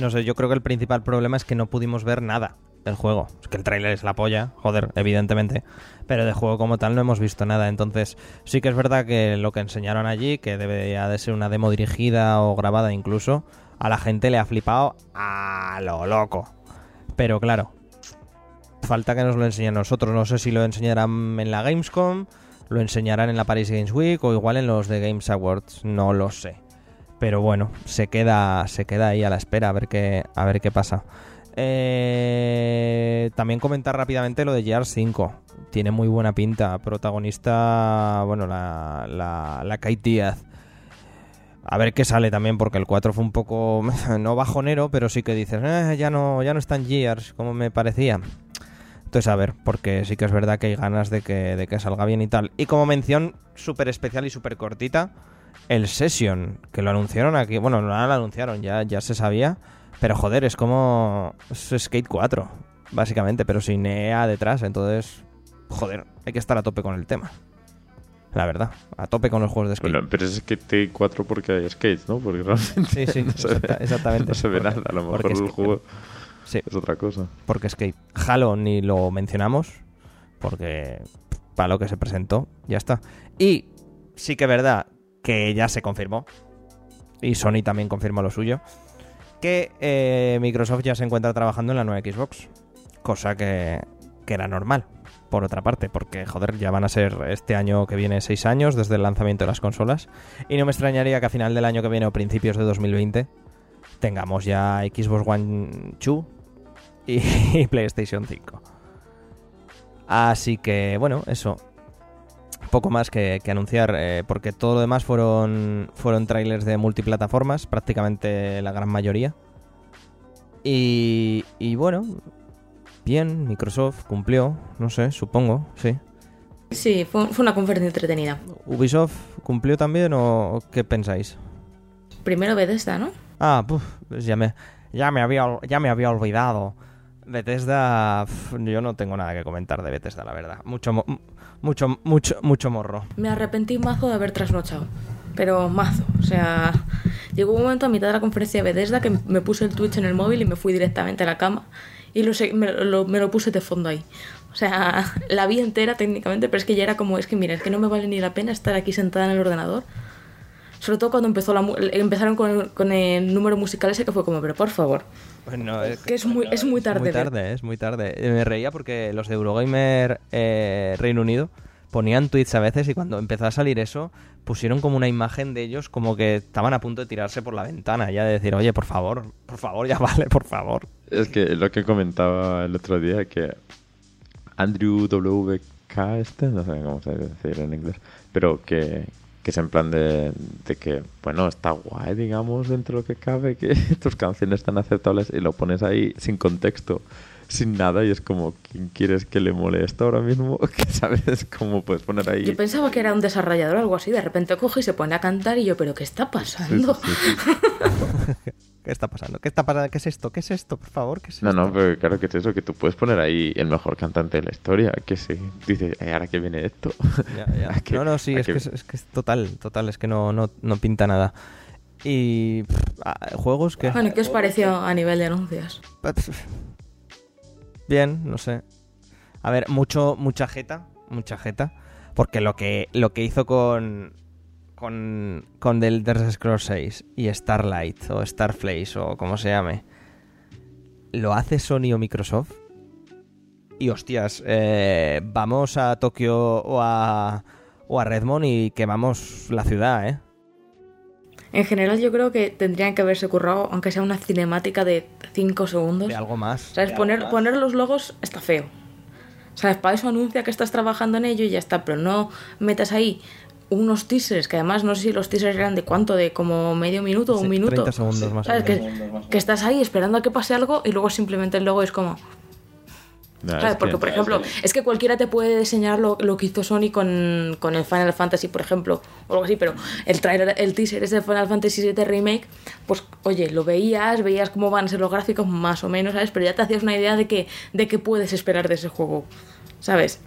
No sé, yo creo que el principal problema es que no pudimos ver nada del juego. Es que el tráiler es la polla, joder, evidentemente. Pero de juego como tal no hemos visto nada. Entonces, sí que es verdad que lo que enseñaron allí, que debería de ser una demo dirigida o grabada incluso, a la gente le ha flipado a lo loco. Pero claro, falta que nos lo enseñen nosotros. No sé si lo enseñarán en la Gamescom, lo enseñarán en la Paris Games Week o igual en los de Games Awards, no lo sé. Pero bueno, se queda, se queda ahí a la espera a ver qué, a ver qué pasa. Eh, también comentar rápidamente lo de Gears 5. Tiene muy buena pinta. Protagonista, bueno, la, la, la Kate Díaz. A ver qué sale también, porque el 4 fue un poco, [LAUGHS] no bajonero, pero sí que dices, eh, ya no, ya no están Gears, como me parecía. Entonces, a ver, porque sí que es verdad que hay ganas de que, de que salga bien y tal. Y como mención súper especial y súper cortita, el Session, que lo anunciaron aquí. Bueno, no lo anunciaron, ya, ya se sabía. Pero joder, es como es Skate 4, básicamente, pero sin EA detrás. Entonces, joder, hay que estar a tope con el tema. La verdad, a tope con los juegos de skate. Bueno, pero es Skate 4 porque hay skates, ¿no? Porque realmente Sí, sí, [LAUGHS] no se ve- exactamente. no se ve Porque- nada. A lo mejor el juego Sí, es otra cosa. porque Skate. Halo ni lo mencionamos, porque para lo que se presentó, ya está. Y sí que es verdad que ya se confirmó, y Sony también confirmó lo suyo, que eh, Microsoft ya se encuentra trabajando en la nueva Xbox, cosa que, que era normal, por otra parte, porque joder, ya van a ser este año que viene seis años desde el lanzamiento de las consolas, y no me extrañaría que a final del año que viene o principios de 2020 tengamos ya Xbox One 2 [LAUGHS] y PlayStation 5. Así que, bueno, eso. Poco más que, anunciar, eh, porque todo lo demás fueron, fueron trailers de multiplataformas, prácticamente la gran mayoría. Y, y bueno, bien, Microsoft cumplió, no sé, supongo, sí. Sí, fue, fue una conferencia entretenida. ¿Ubisoft cumplió también o qué pensáis? Primero Bethesda, ¿no? Ah, puf, pues ya me, ya me había, ya me había olvidado. Bethesda, yo no tengo nada que comentar de Bethesda, la verdad. Mucho, mucho, mucho, mucho morro. Me arrepentí mazo de haber trasnochado. Pero mazo. O sea, llegó un momento a mitad de la conferencia de Bethesda que me puse el Twitch en el móvil y me fui directamente a la cama. Y lo, me, lo, me lo puse de fondo ahí. O sea, [LAUGHS] la vi entera técnicamente, pero es que ya era como, es que mira, es que no me vale ni la pena estar aquí sentada en el ordenador. Sobre todo cuando empezó la, empezaron con el, con el número musical ese que fue como, pero por favor. Es, Que es muy, es muy tarde. muy ver. tarde, es muy tarde. Eh, Me reía porque los de Eurogamer eh, Reino Unido ponían tweets a veces y cuando empezó a salir eso, pusieron como una imagen de ellos como que estaban a punto de tirarse por la ventana, ya de decir, oye, por favor, por favor, ya [LAUGHS] vale, por favor. Es que lo que comentaba el otro día, que Andrew WK, este, no sé cómo se decir en inglés, pero que, que es en plan de, de que, bueno, está guay, digamos, dentro de lo que cabe, que [LAUGHS] tus canciones están aceptables y lo pones ahí sin contexto, sin nada, y es como, ¿quién quieres que le moleste ahora mismo? [LAUGHS] Que sabes cómo puedes poner ahí. Yo pensaba que era un desarrollador o algo así. De repente coge y se pone a cantar y yo, pero ¿qué está Sí, sí, pasando? sí, sí. [LAUGHS] ¿Qué está pasando? ¿Qué está pasando? ¿Qué es esto? ¿Qué es esto? Por favor, ¿qué es No, esto? no, pero claro que es eso, que tú puedes poner ahí el mejor cantante de la historia, que se dice, "Eh, ahora que viene esto. [LAUGHS] Ya, ya. ¿A qué- No, no, sí, es qué- que es, es que es total, total, es que no, no, no pinta nada. Y pff, ah, juegos que... Bueno, ¿qué os pareció a nivel de anuncios? Bien, no sé. A ver, mucho, mucha jeta, mucha jeta. Porque lo que, lo que hizo con. Con, con The Elder Scrolls 6 y Starlight o Starflace o como se llame, lo hace Sony o Microsoft. Y hostias, eh, vamos a Tokio o a, o a Redmond y quemamos la ciudad, ¿eh? En general yo creo que tendrían que haberse currado, aunque sea una cinemática de 5 segundos. De algo más. ¿Sabes? Poner, poner los logos está feo. ¿Sabes? Para eso anuncia que estás trabajando en ello y ya está, pero no metas ahí unos teasers, que además no sé si los teasers eran de cuánto, de como medio minuto o Sí, un minuto. 30 segundos más ¿Sabes? Que, que estás ahí esperando a que pase algo y luego simplemente el logo es como... Es Porque, que- por ejemplo, es que cualquiera te puede diseñar lo, lo que hizo Sony con, con el Final Fantasy, por ejemplo, o algo así, pero el trailer, el teaser ese de Final Fantasy VII Remake, pues, oye, lo veías, veías cómo van a ser los gráficos, más o menos, ¿sabes? Pero ya te hacías una idea de que, de qué puedes esperar de ese juego, ¿sabes?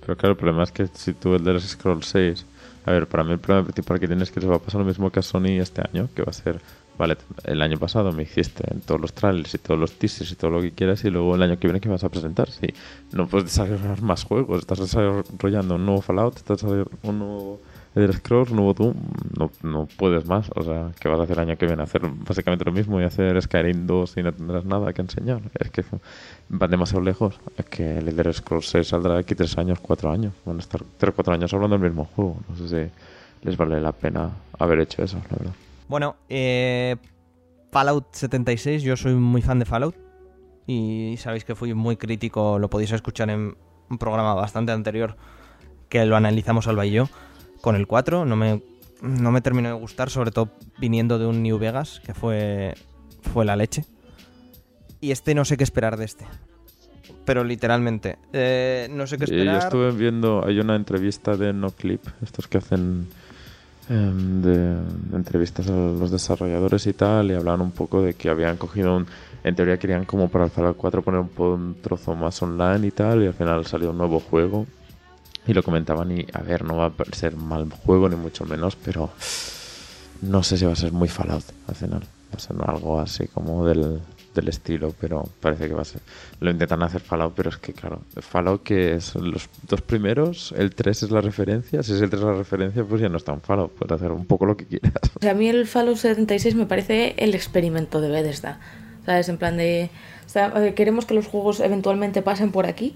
Pero claro, el problema es que si tú el de los Scroll 6... A ver, para mí el problema principal que tienes es que les va a pasar lo mismo que a Sony este año, que va a ser... Vale, el año pasado me hiciste en todos los trailers y todos los teasers y todo lo que quieras y luego el año que viene que vas a presentar. Si no puedes desarrollar más juegos, estás desarrollando un nuevo Fallout, estás desarrollando un nuevo Elder Scrolls, nuevo Doom, no, puedes más. O sea, ¿qué vas a hacer el año que viene? Hacer básicamente lo mismo y hacer Skyrim 2 y no tendrás nada que enseñar. Es que van demasiado lejos. Es que el Elder Scrolls 6 saldrá aquí 3 años, 4 años. Van a estar 3 4 años hablando del mismo juego. No sé si les vale la pena haber hecho eso, la verdad. Bueno, eh, Fallout 76, yo soy muy fan de Fallout. Y sabéis que fui muy crítico, lo podéis escuchar en un programa bastante anterior que lo analizamos Alba y yo con el 4. No me, no me terminó de gustar, sobre todo viniendo de un New Vegas, que fue, fue la leche. Y este no sé qué esperar de este. Pero literalmente, eh, no sé qué esperar. Yo estuve viendo, hay una entrevista de NoClip, estos que hacen em, de, entrevistas a los desarrolladores y tal, y hablaban un poco de que habían cogido un, en teoría querían como para el Fallout 4 poner un, un, trozo más online y tal, y al final salió un nuevo juego. Y lo comentaban y, a ver, no va a ser mal juego ni mucho menos, pero no sé si va a ser muy Fallout al final. Va a ser algo así como del, del estilo, pero parece que va a ser. Lo intentan hacer Fallout, pero es que, claro, Fallout que es los dos primeros, el 3 es la referencia, si es el 3 la referencia, pues ya no es tan Fallout, puedes hacer un poco lo que quieras. A mí el Fallout 76 me parece el experimento de Bethesda. ¿Sabes? En plan de. Sea, queremos que los juegos eventualmente pasen por aquí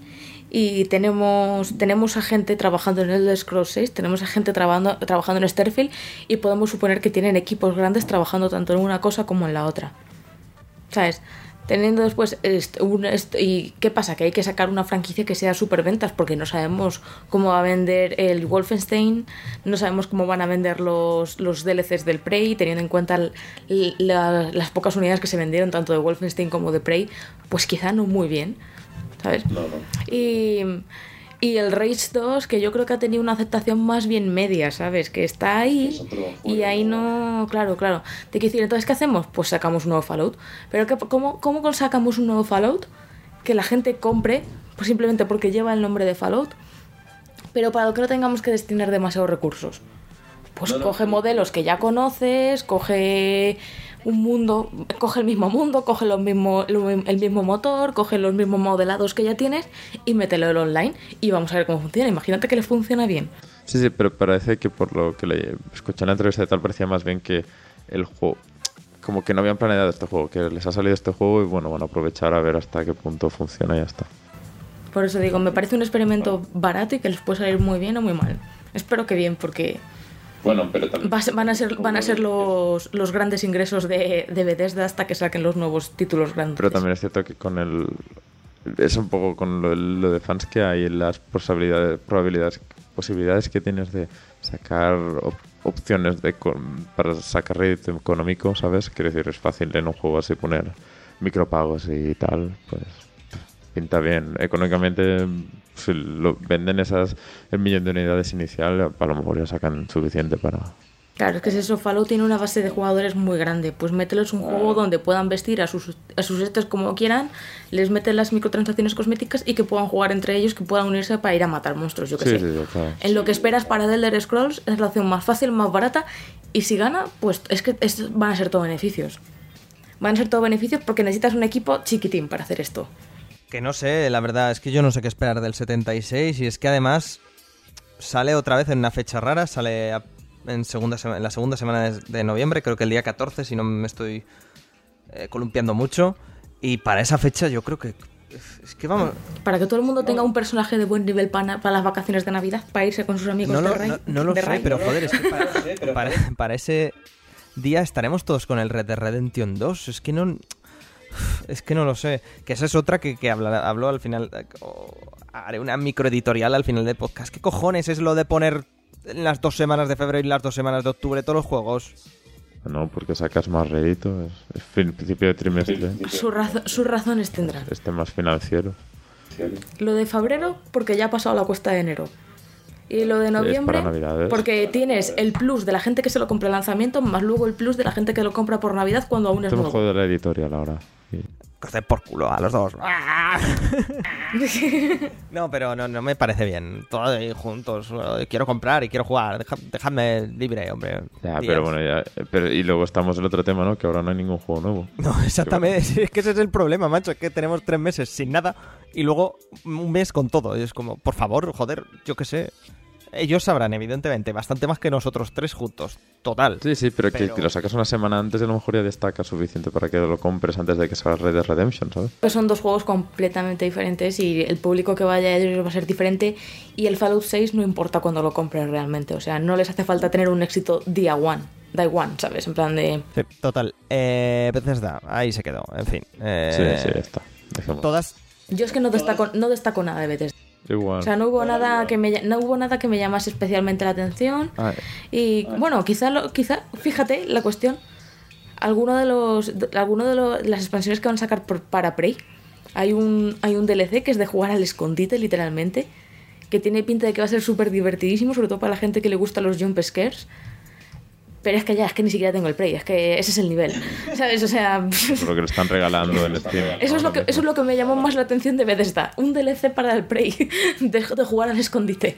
y tenemos, tenemos a gente trabajando en el Scrolls 6, tenemos a gente trabajando, trabajando en Starfield y podemos suponer que tienen equipos grandes trabajando tanto en una cosa como en la otra. ¿Sabes? Teniendo después un, y qué pasa que hay que sacar una franquicia que sea superventas porque no sabemos cómo va a vender el Wolfenstein, no sabemos cómo van a vender los, los DLCs del Prey, teniendo en cuenta la, las pocas unidades que se vendieron tanto de Wolfenstein como de Prey, pues quizá no muy bien. ¿sabes? Y, y el Rage 2, que yo creo que ha tenido una aceptación más bien media, ¿sabes? Que está ahí y ahí no... Claro, claro. Te quiero decir, entonces, ¿qué hacemos? Pues sacamos un nuevo Fallout. Pero ¿qué, cómo, ¿cómo sacamos un nuevo Fallout? Que la gente compre, pues simplemente porque lleva el nombre de Fallout, pero para lo que no tengamos que destinar demasiados recursos. Pues coge modelos que ya conoces, coge un mundo, coge el mismo mundo, coge los mismo, el mismo motor, coge los mismos modelados que ya tienes y mételo en online y vamos a ver cómo funciona. Imagínate que le funciona bien. Sí, sí, pero parece que por lo que le escuché en la entrevista de tal parecía más bien que el juego como que no habían planeado este juego, que les ha salido este juego y bueno, van a aprovechar a ver hasta qué punto funciona y ya está. Por eso digo, me parece un experimento barato y que les puede salir muy bien o muy mal. Espero que bien, porque bueno, pero también... van a ser, van a ser los, los grandes ingresos de, de Bethesda hasta que saquen los nuevos títulos grandes. Pero también es cierto que con el... Es un poco con lo, de fans que hay, las posibilidades, probabilidades, posibilidades que tienes de sacar opciones de, para sacar rédito económico, ¿sabes? Quiero decir, es fácil en un juego así poner micropagos y tal, pues pinta bien. Económicamente, si lo venden esas el millón de unidades inicial, a lo mejor ya sacan suficiente para. Claro, es que eso, Fallout tiene una base de jugadores muy grande. Pues mételos un juego donde puedan vestir a sus, a sus estos como quieran, les meten las microtransacciones cosméticas y que puedan jugar entre ellos, que puedan unirse para ir a matar monstruos, yo que sé. En lo que esperas para The Elder Scrolls es la opción más fácil, más barata, y si gana, pues es que van a ser todo beneficios. Van a ser todo beneficios porque necesitas un equipo chiquitín para hacer esto. Que no sé, la verdad, es que yo no sé qué esperar del 76 y es que además sale otra vez en una fecha rara, sale en, segunda en la segunda semana de noviembre, creo que el día 14, si no me estoy eh, columpiando mucho. Y para esa fecha yo creo que... Es que vamos... Para que todo el mundo tenga un personaje de buen nivel para, las vacaciones de Navidad, para irse con sus amigos no, de. No, no lo sé, pero joder, es que para, para, ese día estaremos todos con el Red Dead Redemption 2. Es que no... Es que no lo sé. Que esa es otra que, que habló al final. haré una microeditorial al final del podcast. ¿Qué cojones es lo de poner en las dos semanas de febrero y las dos semanas de octubre todos los juegos? No, porque sacas más rédito. Es, principio de trimestre. sus razones tendrán. Este más financiero. Lo de febrero, porque ya ha pasado la cuesta de enero. Y lo de noviembre, porque tienes el plus de la gente que se lo compra el lanzamiento, más luego el plus de la gente que lo compra por Navidad cuando aún es nuevo. juego de la editorial ahora. Coger por culo a los dos. [LAUGHS] no, pero no, no me parece bien. Todos ahí juntos. Quiero comprar y quiero jugar. dejadme libre, hombre. Ya, pero bueno, ya. y luego estamos en el otro tema, ¿no? Que ahora no hay ningún juego nuevo. No, exactamente. Es que ese es el problema, macho. Es que tenemos tres meses sin nada y luego un mes con todo. Y es como, por favor, joder, yo qué sé. Ellos sabrán, evidentemente, bastante más que nosotros tres juntos. Total. Sí, sí, pero, Pero- Que, lo sacas una semana antes y a lo mejor ya destaca suficiente para que lo compres antes de que salga Red Dead Redemption, ¿sabes? Pues son dos juegos completamente diferentes y el público que vaya a ellos va a ser diferente y el Fallout 6 no importa cuando lo compres realmente, o sea, no les hace falta tener un éxito día one, day one, ¿sabes? En plan de... Sí, total. Eh, Bethesda, ahí se quedó. En fin. eh, Sí, sí, ya está. Dejemos. Todas. Yo es que no destaco, no destaco nada de Bethesda. Igual. O sea, no hubo nada que me no hubo nada que me llamase especialmente la atención. Ah, Y bueno, quizá, lo, quizá fíjate la cuestión. Alguno de los, de- alguno de los- las expansiones que van a sacar por- para Prey, hay un, hay un DLC que es de jugar al escondite, literalmente, que tiene pinta de que va a ser súper divertidísimo, sobre todo para la gente que le gusta los jump scares. Pero es que ya, es que ni siquiera tengo el Prey, es que ese es el nivel. [LAUGHS] ¿Sabes? O sea. por lo que le están regalando en Steam. [LAUGHS] Eso es, lo que, eso es lo que me llamó más la atención de Bethesda. Un DLC para el Prey. [LAUGHS] De, de jugar al escondite.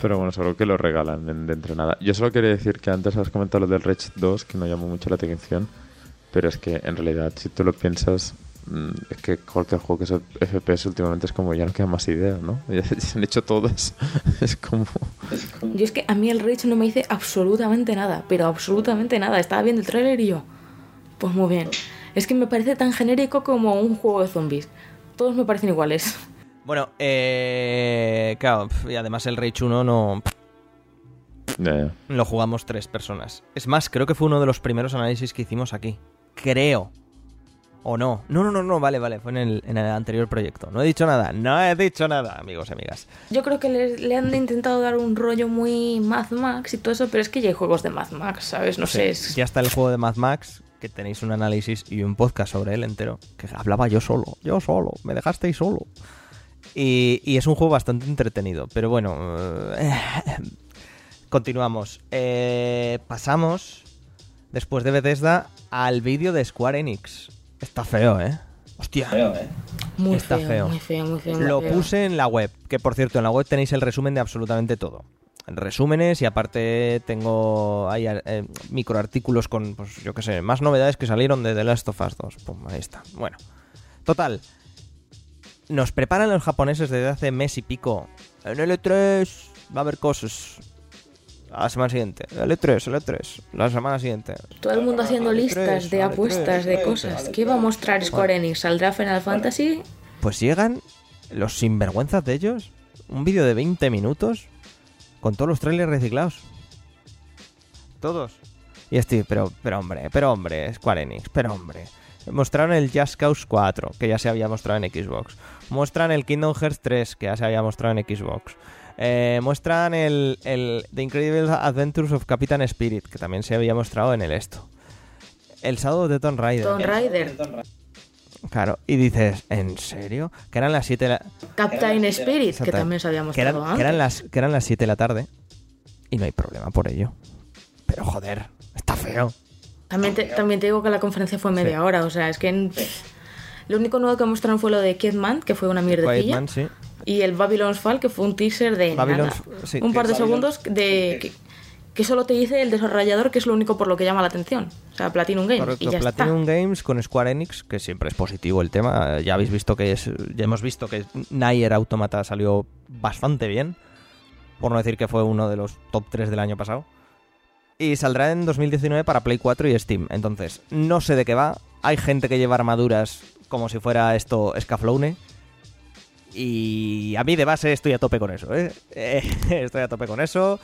Pero bueno, seguro que lo regalan de entre nada. Yo solo quería decir que antes has comentado lo del Rage 2, que no llamó mucho la atención. Pero es que en realidad, si tú lo piensas, es que cualquier juego que sea FPS últimamente es como ya no queda más idea, ¿no? [LAUGHS] Ya se han hecho todas. [LAUGHS] es como. Yo es que a mí el Rage no me dice absolutamente nada, pero absolutamente nada. Estaba viendo el tráiler y yo, pues muy bien. Es que me parece tan genérico como un juego de zombies. Todos me parecen iguales. [LAUGHS] Bueno, eh, claro, y además el Rage 1 no ya. lo jugamos tres personas. Es más, creo que fue uno de los primeros análisis que hicimos aquí. Creo. ¿O no? No, no, no, no, vale, vale, fue en el, en el anterior proyecto. No he dicho nada, no he dicho nada, amigos y amigas. Yo creo que le, le han intentado dar un rollo muy Mad Max y todo eso, pero es que ya hay juegos de Mad Max, ¿sabes? No sé. es- Ya está el juego de Mad Max, que tenéis un análisis y un podcast sobre él entero, que hablaba yo solo, yo solo, me dejasteis solo. Y, y es un juego bastante entretenido, pero bueno, eh, continuamos. Eh, pasamos, después de Bethesda, al vídeo de Square Enix. Está feo, ¿eh? Hostia. Muy está feo, feo. muy feo, muy feo. muy Lo feo. puse en la web, que por cierto, en la web tenéis el resumen de absolutamente todo. Resúmenes y aparte tengo ahí eh, microartículos con, pues yo qué sé, más novedades que salieron de The Last of Us 2. Pum, ahí está. Bueno, total. Nos preparan los japoneses desde hace mes y pico. En L3 va a haber cosas. A la semana siguiente. L3, L3. La semana siguiente. Todo el mundo haciendo listas de apuestas, de cosas. ¿Qué va a mostrar Square Enix? ¿Saldrá Final Fantasy? Pues llegan los sinvergüenzas de ellos. Un vídeo de 20 minutos con todos los trailers reciclados. Todos. Y estoy, pero, pero hombre, pero hombre, Square Enix, pero hombre. Mostraron el Just Cause 4, que ya se había mostrado en Xbox. Muestran el Kingdom Hearts 3, que ya se había mostrado en Xbox. Eh, muestran el, el The Incredible Adventures of Captain Spirit, que también se había mostrado en el esto. El Shadow de Tomb Raider. Tomb Raider. Claro, y dices, ¿en serio? Que eran las 7 de la... Captain Spirit, que también se había que mostrado eran, antes. que eran las que eran las 7 de la tarde y no hay problema por ello. Pero joder, está feo. También te, también te digo que la conferencia fue media hora, o sea, es que... en- Lo único nuevo que mostraron fue lo de Kidman, que fue una mierdecilla. Quiet Man, sí. Y el Babylon's Fall, que fue un teaser de nada. sí, un par de segundos de que, que solo te dice el desarrollador, que es lo único por lo que llama la atención. O sea, Platinum Games. Correcto, y ya Platinum Games con Square Enix, que siempre es positivo el tema. Ya habéis visto que es, ya hemos visto que Nier Automata salió bastante bien, por no decir que fue uno de los top 3 del año pasado. Y saldrá en 2019 para Play 4 y Steam. Entonces, no sé de qué va. Hay gente que lleva armaduras como si fuera esto Scaflowne. Y a mí de base estoy a tope con eso, ¿eh? [LAUGHS] Estoy a tope con eso.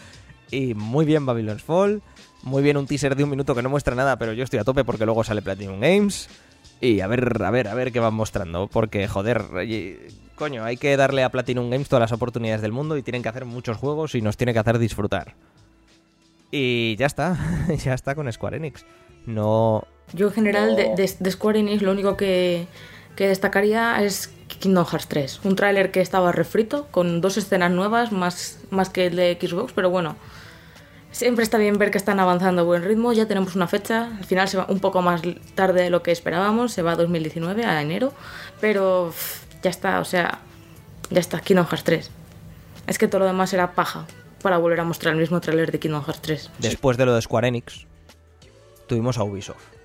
Y muy bien Babylon's Fall. Muy bien un teaser de un minuto que no muestra nada, pero yo estoy a tope porque luego sale Platinum Games. Y a ver, a ver, a ver qué van mostrando. Porque, joder, coño, hay que darle a Platinum Games todas las oportunidades del mundo y tienen que hacer muchos juegos y nos tiene que hacer disfrutar. Y ya está, [LAUGHS] ya está con Square Enix. No, Yo en general de, de- de Square Enix lo único que, que destacaría es Kingdom Hearts 3. Un tráiler que estaba refrito, con dos escenas nuevas, más, más que el de Xbox, pero bueno. Siempre está bien ver que están avanzando a buen ritmo, ya tenemos una fecha, al final se va un poco más tarde de lo que esperábamos, se va a 2019, a enero, pero ya está, o sea, ya está, Kingdom Hearts 3. Es que todo lo demás era paja para volver a mostrar el mismo tráiler de Kingdom Hearts 3. después de lo de Square Enix, tuvimos a Ubisoft.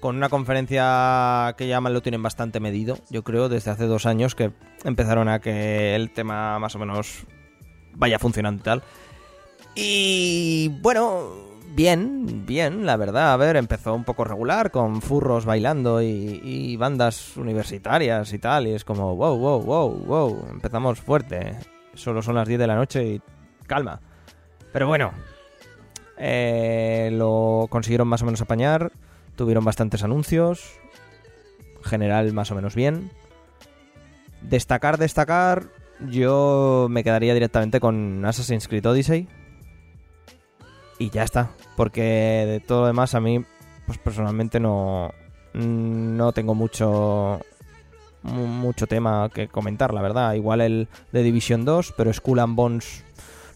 Con una conferencia que ya lo tienen bastante medido, yo creo, desde hace dos años que empezaron a que el tema más o menos vaya funcionando y tal. Y bueno, bien, bien, la verdad. A ver, empezó un poco regular con furros bailando y, y bandas universitarias y tal. Y es como, wow, wow, wow, wow, empezamos fuerte. Solo son las 10 de la noche y calma. Pero bueno, eh, lo consiguieron más o menos apañar. Tuvieron bastantes anuncios. General más o menos bien. Destacar, destacar. Yo me quedaría directamente con Assassin's Creed Odyssey. Y ya está. Porque de todo lo demás a mí, pues personalmente no, no tengo mucho mucho tema que comentar, la verdad. Igual el de Division 2, pero Skull and Bones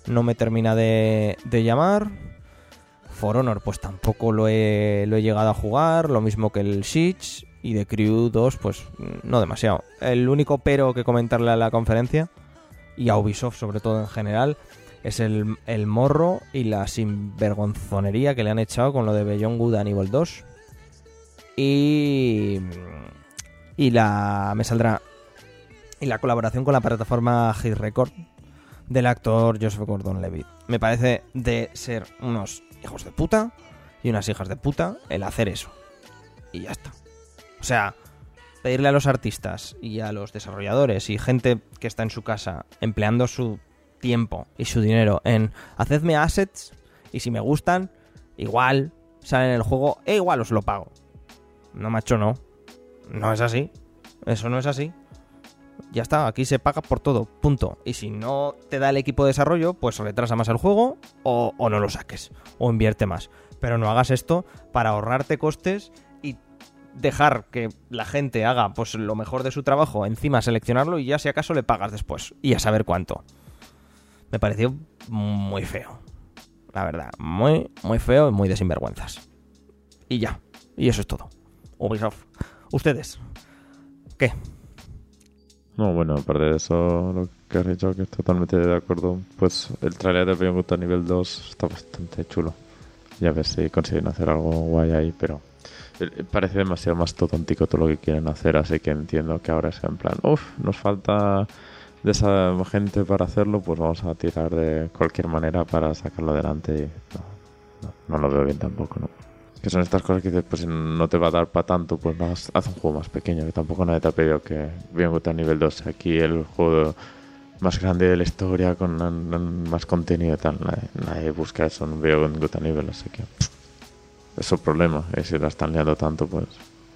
no me termina de, de llamar. For Honor, pues tampoco lo he, lo he llegado a jugar, lo mismo que el Siege. Y de Crew 2, pues no demasiado. El único pero que comentarle a la conferencia, y a Ubisoft sobre todo en general, es el, morro y la sinvergonzonería que le han echado con lo de Beyond Good and Evil 2. Y. Y la. Me saldrá. Y la colaboración con la plataforma Hit Record del actor Joseph Gordon Levitt. Me parece de ser unos hijos de puta y unas hijas de puta el hacer eso. Y ya está. O sea, pedirle a los artistas y a los desarrolladores y gente que está en su casa empleando su tiempo y su dinero en hacedme assets y si me gustan, igual salen en el juego e igual os lo pago. No, macho, no. No es así. Eso no es así. Ya está, aquí se paga por todo, punto. Y si no te da el equipo de desarrollo, pues retrasa más el juego o, o no lo saques, o invierte más. Pero no hagas esto para ahorrarte costes y dejar que la gente haga pues lo mejor de su trabajo, encima seleccionarlo y ya si acaso le pagas después. Y a saber cuánto. Me pareció muy feo. La verdad, muy, muy feo y muy de sinvergüenzas. Y ya. Y eso es todo. Ubisoft. Ustedes. ¿Qué? No, bueno, aparte de eso, lo que has dicho, que estoy totalmente de acuerdo, pues el trailer de Beyond Good nivel 2 está bastante chulo. Ya ver si consiguen hacer algo guay ahí, pero eh, parece demasiado más tontico todo lo que quieren hacer, así que entiendo que ahora sea en plan, uff, nos falta de esa gente para hacerlo, pues vamos a tirar de cualquier manera para sacarlo adelante y no, no, no lo veo bien tampoco, ¿no? Que son estas cosas que dices, pues no te va a dar para tanto, pues haz, haz un juego más pequeño, que tampoco nadie te ha pedido que Good a nivel 2 aquí el juego más grande de la historia con más contenido y tal. Nadie, busca eso en Beyond Good a nivel, así que pff, es problema. Y si la están liando tanto, pues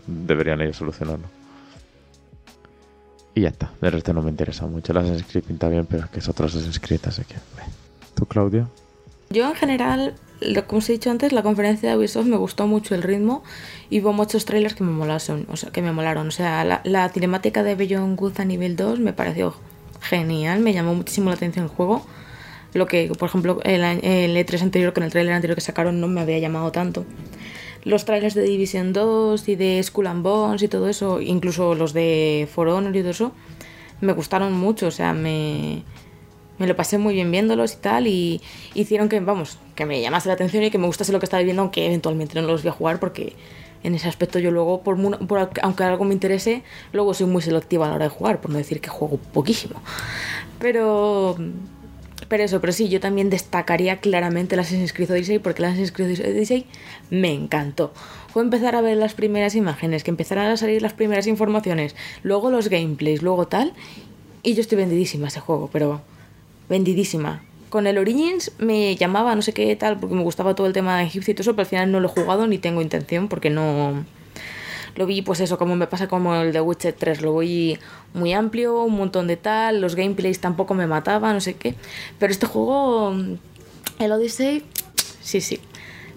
deberían ellos solucionarlo. Y ya está. De resto no me interesa mucho. El Assassin's Creed pinta bien, pero es que es otro Assassin's Creed, así que... ¿Tú, Claudia? Yo en general, como os he dicho antes, la conferencia de Ubisoft me gustó mucho el ritmo y hubo muchos trailers que me molaron. O sea, que me molaron. O sea la, la cinemática de Beyond Good a nivel 2 me pareció genial, me llamó muchísimo la atención el juego. Lo que, por ejemplo, el, el E3 anterior, con el trailer anterior que sacaron, no me había llamado tanto. Los trailers de Division 2 y de Skull and Bones y todo eso, incluso los de For Honor y todo eso, me gustaron mucho. O sea, me, me lo pasé muy bien viéndolos y tal y hicieron que, vamos, que me llamase la atención y que me gustase lo que estaba viendo, aunque eventualmente no los voy a jugar porque en ese aspecto yo luego, por, por- aunque algo me interese, luego soy muy selectiva a la hora de jugar, por no decir que juego poquísimo. Pero... Pero eso, pero sí, yo también destacaría claramente el Assassin's Creed Odyssey porque el Assassin's Creed Odyssey me encantó. Fue empezar a ver las primeras imágenes, que empezaran a salir las primeras informaciones, luego los gameplays, luego tal, y yo estoy vendidísima a ese juego, pero vendidísima. Con el Origins me llamaba, no sé qué tal, porque me gustaba todo el tema de egipcio y todo eso, pero al final no lo he jugado ni tengo intención porque no... Lo vi, pues eso, como me pasa como el de Witcher 3, lo vi muy amplio, un montón de tal, los gameplays tampoco me mataban, no sé qué. Pero este juego, el Odyssey, sí, sí.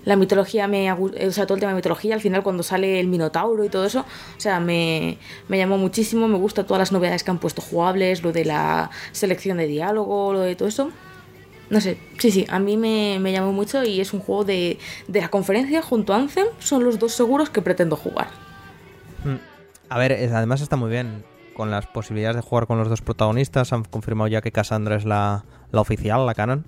La mitología me... O sea, todo el tema de mitología, al final cuando sale el Minotauro y todo eso, o sea, me, me llamó muchísimo, me gusta todas las novedades que han puesto jugables, lo de la selección de diálogo, lo de todo eso. No sé, sí, sí, a mí me, me llamó mucho y es un juego de, de la conferencia junto a Anthem, son los dos seguros que pretendo jugar. Mm. A ver, además está muy bien. Con las posibilidades de jugar con los dos protagonistas, han confirmado ya que Cassandra es la, la oficial, la canon.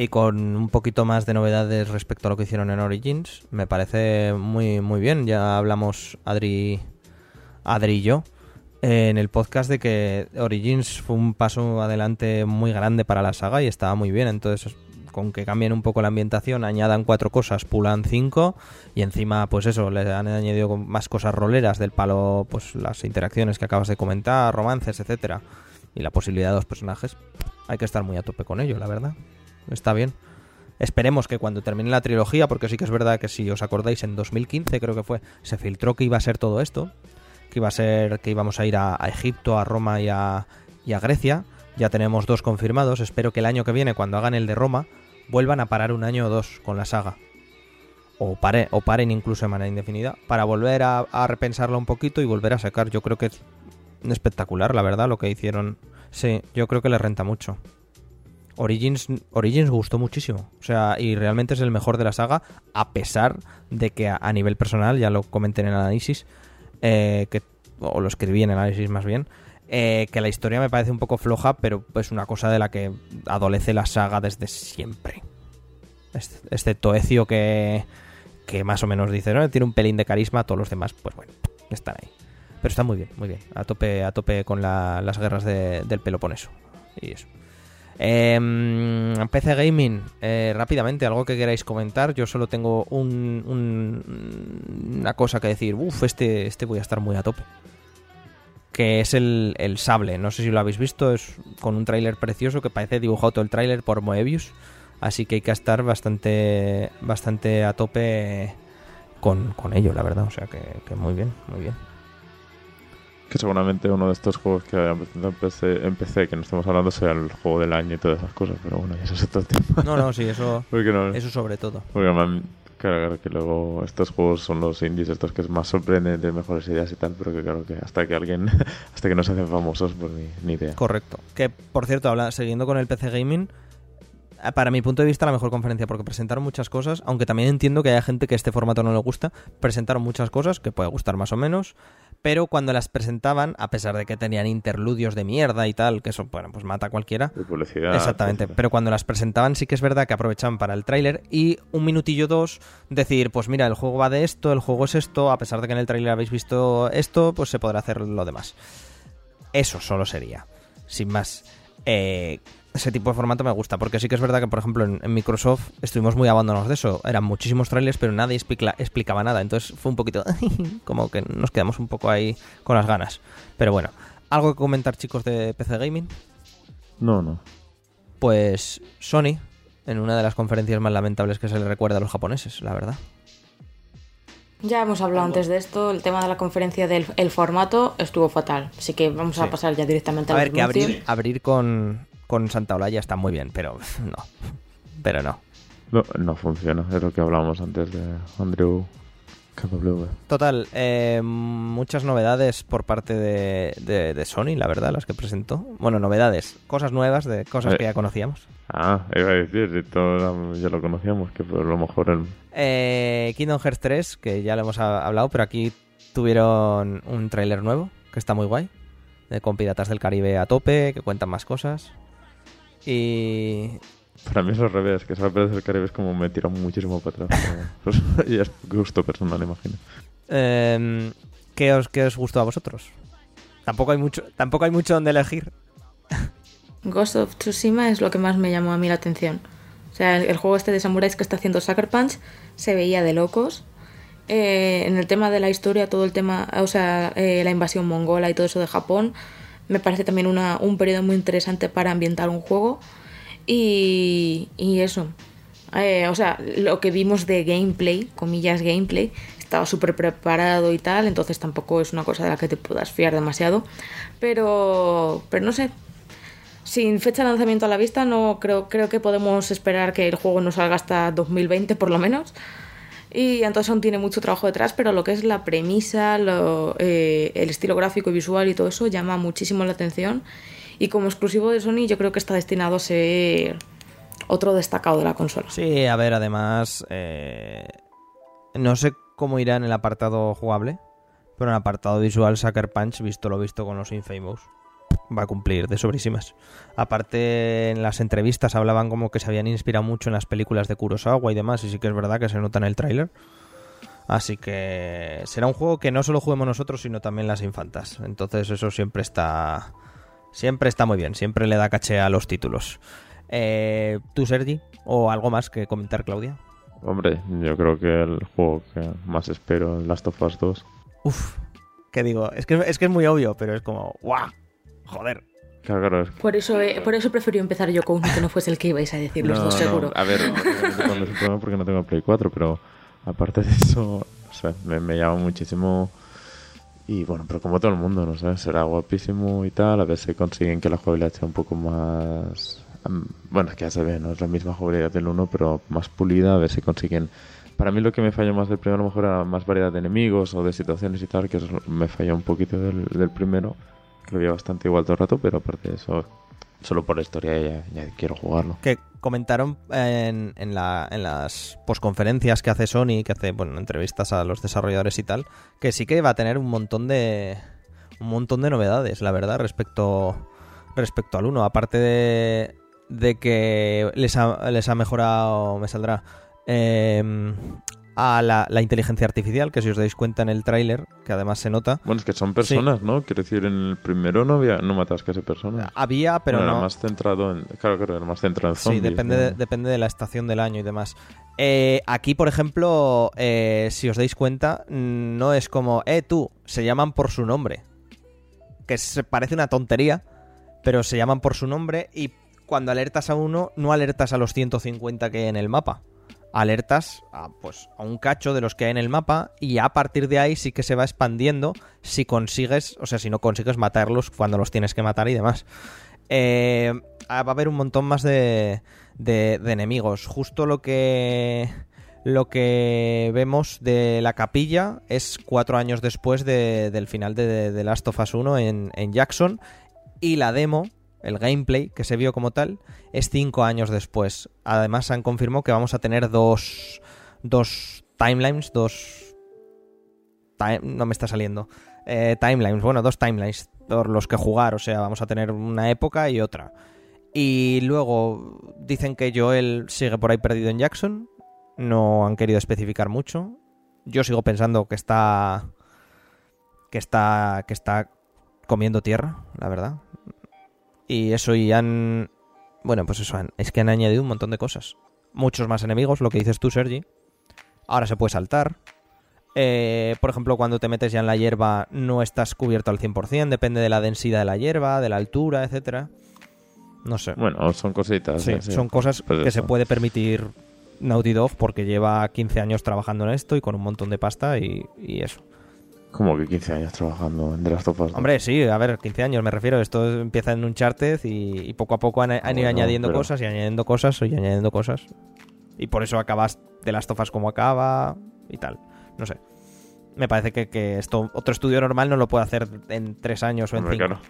Y con un poquito más de novedades respecto a lo que hicieron en Origins, me parece muy, muy bien. Ya hablamos Adri, Adri y yo. en el podcast de que Origins fue un paso adelante muy grande para la saga y estaba muy bien. Entonces, con que cambien un poco la ambientación, añadan cuatro cosas, pulan cinco y encima, pues eso, le han añadido más cosas roleras del palo, pues las interacciones que acabas de comentar, romances, etcétera, y la posibilidad de dos personajes. Hay que estar muy a tope con ello, la verdad. Está bien. Esperemos que cuando termine la trilogía, porque sí que es verdad que si os acordáis, en 2015 creo que fue, se filtró que iba a ser todo esto, que iba a ser que íbamos a ir a, Egipto, a Roma y a, y a Grecia. Ya tenemos dos confirmados. Espero que el año que viene, cuando hagan el de Roma, vuelvan a parar un año o dos con la saga. O, pare, o paren incluso de manera indefinida. Para volver a, a repensarla un poquito y volver a sacar. Yo creo que es espectacular, la verdad, lo que hicieron. Sí, yo creo que le renta mucho. Origins, Origins gustó muchísimo. O sea, y realmente es el mejor de la saga, a pesar de que a, nivel personal, ya lo comenté en el análisis, eh, que, o lo escribí en el análisis más bien, eh, que la historia me parece un poco floja, pero es una cosa de la que adolece la saga desde siempre. Excepto Ezio que, que más o menos dice, ¿no? Tiene un pelín de carisma, todos los demás, pues bueno, están ahí. Pero está muy bien, muy bien. A tope, a tope con las guerras del Peloponeso. Y eso. Em, PC Gaming, eh, rápidamente, algo que queráis comentar. Yo solo tengo un, una cosa que decir. Uf, este, este voy a estar muy a tope que es el, sable. No sé si lo habéis visto, es con un tráiler precioso que parece dibujado todo el tráiler por Moebius. Así que hay que estar bastante, bastante a tope con, ello, la verdad. O sea que, muy bien, muy bien. Que seguramente uno de estos juegos que empecé, empecé que no estamos hablando sea el juego del año y todas esas cosas, pero bueno, eso es otro [LAUGHS] tema. No, no, sí, eso, eso sobre todo. Porque Claro, que luego estos juegos son los indies, estos que es más sorprenden de mejores ideas y tal, pero que claro que hasta que alguien, [LAUGHS] hasta que no se hacen famosos, pues ni, idea. Correcto. Que por cierto, habla, siguiendo con el PC Gaming, para mi punto de vista la mejor conferencia porque presentaron muchas cosas, aunque también entiendo que haya gente que este formato no le gusta, presentaron muchas cosas que puede gustar más o menos, pero cuando las presentaban, a pesar de que tenían interludios de mierda y tal, que eso, bueno, pues mata a cualquiera. De publicidad. Exactamente, pero cuando las presentaban sí que es verdad que aprovechaban para el tráiler y un minutillo dos decir, pues mira, el juego va de esto, el juego es esto, a pesar de que en el tráiler habéis visto esto, pues se podrá hacer lo demás. Eso solo sería, sin más. Eh, ese tipo de formato me gusta, porque sí que es verdad que, por ejemplo, en, Microsoft estuvimos muy abandonados de eso. Eran muchísimos trailers, pero nadie explicaba nada. Entonces fue un poquito [LAUGHS] como que nos quedamos un poco ahí con las ganas. Pero bueno, ¿algo que comentar, chicos, de PC Gaming? No, no. Pues Sony, en una de las conferencias más lamentables que se le recuerda a los japoneses, la verdad. Ya hemos hablado antes de esto, el tema de la conferencia del formato estuvo fatal, así que vamos a pasar ya directamente a, a ver, que abrir, abrir con, con Santa Olaya está muy bien, pero [LAUGHS] no. Pero no. No, no funciona, es lo que hablábamos antes de Andrew KW. Total, eh, muchas novedades por parte de, de, Sony, la verdad, las que presentó. Bueno, novedades, cosas nuevas de cosas que ya conocíamos. Ah, iba a decir, todo ya lo conocíamos, que por lo mejor el... Eh, Kingdom Hearts 3, que ya lo hemos hablado, pero aquí tuvieron un tráiler nuevo, que está muy guay, con Piratas del Caribe a tope, que cuentan más cosas. Y. Para mí es al revés, que saber del Caribe es como me tira muchísimo para atrás. [LAUGHS] y es gusto personal, imagino. Em, ¿qué, os, ¿Qué os gustó a vosotros? Tampoco hay mucho, tampoco hay mucho donde elegir. Ghost of Tsushima es lo que más me llamó a mí la atención. O sea, el, juego este de samuráis que está haciendo Sucker Punch se veía de locos. Eh, en el tema de la historia, todo el tema, o sea, eh, la invasión mongola y todo eso de Japón, me parece también una, un periodo muy interesante para ambientar un juego. Y, y eso. Eh, o sea, lo que vimos de gameplay, comillas gameplay, estaba súper preparado y tal, entonces tampoco es una cosa de la que te puedas fiar demasiado. Pero, pero no sé. Sin fecha de lanzamiento a la vista, no creo, creo que podemos esperar que el juego no salga hasta 2020 por lo menos. Y entonces aún tiene mucho trabajo detrás, pero lo que es la premisa, eh, el estilo gráfico y visual y todo eso llama muchísimo la atención. Y como exclusivo de Sony, yo creo que está destinado a ser otro destacado de la consola. Sí, a ver, además, eh, no sé cómo irá en el apartado jugable, pero en el apartado visual, Sucker Punch, visto lo visto con los Infamous, va a cumplir de sobrísimas. Aparte, en las entrevistas hablaban como que se habían inspirado mucho en las películas de Kurosawa y demás, y sí que es verdad que se nota en el tráiler. Así que será un juego que no solo juguemos nosotros, sino también las infantas. Entonces eso siempre está, siempre está muy bien, siempre le da caché a los títulos. Eh, ¿Tú, Sergi? ¿O algo más que comentar, Claudia? Hombre, yo creo que el juego que más espero es Last of Us 2. Uf, ¿qué digo? Es que es, que es muy obvio, pero es como, ¡guau! Joder. Claro, claro, Por eso, eh, por eso prefiero empezar yo con uno que no fuese el que ibais a decir los No, dos, no, seguro. A ver, problema porque no tengo Play 4, pero aparte de eso, o sea, me, me llama muchísimo. Y bueno, pero como todo el mundo, no sé, será guapísimo y tal. A ver si consiguen que la jugabilidad sea un poco más. Bueno, es que ya se ve, no es la misma jugabilidad del 1, pero más pulida. A ver si consiguen. Para mí lo que me falló más del primero a lo mejor era más variedad de enemigos o de situaciones y tal, que eso me falló un poquito del, del primero, lo veía bastante igual todo el rato, pero aparte de eso, solo por la historia ya, quiero jugarlo. que comentaron en las posconferencias que hace Sony, que hace bueno, entrevistas a los desarrolladores y tal, que sí que va a tener un montón de un montón de novedades, la verdad, respecto respecto al 1. Aparte de, de que les ha, les ha mejorado, me saldrá, eh, a la, la inteligencia artificial, que si os dais cuenta en el tráiler, que además se nota, Bueno, es que son personas, ¿no? Quiero decir, en el primero no había, no matabas casi personas. había, pero Bueno, no... Era más centrado en. Claro, claro, era más centrado en Sí, zombies. depende, ¿no? de, depende de la estación del año y demás. Eh, aquí, por ejemplo, eh, si os dais cuenta, mm, no es como, eh, tú, se llaman por su nombre. Que se parece una tontería, pero se llaman por su nombre y cuando alertas a uno, no alertas a los 150 que hay en el mapa. Alertas a, pues, a un cacho de los que hay en el mapa y a partir de ahí sí que se va expandiendo si consigues, o sea, si no consigues matarlos cuando los tienes que matar y demás. Eh, ah, va a haber un montón más de, de- enemigos. Justo lo que lo que vemos de la capilla es cuatro años después de- del final de, de Last of Us 1 en, en Jackson y la demo, el gameplay que se vio como tal, es cinco años después. Además han confirmado que vamos a tener dos, dos timelines, dos... no me está saliendo. Eh, timelines, bueno, dos timelines por los que jugar, o sea, vamos a tener una época y otra. Y luego dicen que Joel sigue por ahí perdido en Jackson, no han querido especificar mucho. Yo sigo pensando que está que está que está comiendo tierra, la verdad. Y eso y han bueno, pues eso han- es que han añadido un montón de cosas. Muchos más enemigos, lo que dices tú, Sergi. Ahora se puede saltar. Eh, por ejemplo, cuando te metes ya en la hierba no estás cubierto al 100%, depende de la densidad de la hierba, de la altura, etcétera. No sé. Bueno, son cositas. Sí, sí. son cosas Pues que eso. se puede permitir Naughty Dog porque lleva 15 años trabajando en esto y con un montón de pasta y, y eso. Como que 15 años trabajando en The Last of Us. Hombre, sí, a ver, 15 años me refiero. Esto empieza en Uncharted y, y poco a poco han, han ido Bueno, añadiendo pero- cosas y añadiendo cosas y añadiendo cosas. Y por eso acabas de las tofas como acaba y tal. No sé. Me parece que, que esto otro estudio normal no lo puede hacer en 3 años o en Hombre, 5. claro.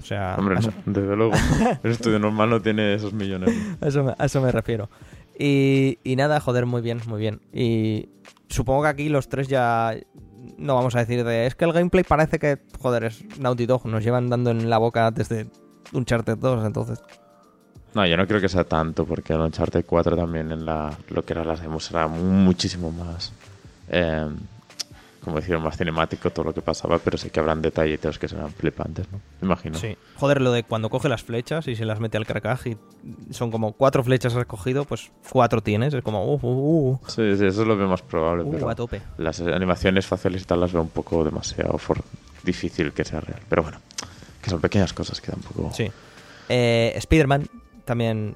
O sea, Hombre, no, desde luego. [LAUGHS] El estudio normal no tiene esos millones. A eso, me, a eso me refiero. Y, nada, joder, muy bien, muy bien. Y supongo que aquí los tres ya no vamos a decir de... Es que el gameplay parece que, joder, es Naughty Dog. Nos llevan dando en la boca desde Uncharted 2, entonces... No, yo no creo que sea tanto, porque el Uncharted 4 también en la, lo que era las demos era muchísimo más, eh, como decir, más cinemático todo lo que pasaba, pero sí que habrán detallitos que serán flipantes, ¿no? Me imagino. Sí. Joder, lo de cuando coge las flechas y se las mete al carcaj y son como cuatro flechas has cogido, pues cuatro tienes. Es como... Uh, uh, uh, Sí, sí, eso es lo más probable, uh, pero a tope. las animaciones faciales y tal las veo un poco demasiado for- difícil que sea real. Pero bueno, que son pequeñas cosas que tampoco... Sí. Eh, Spider-Man también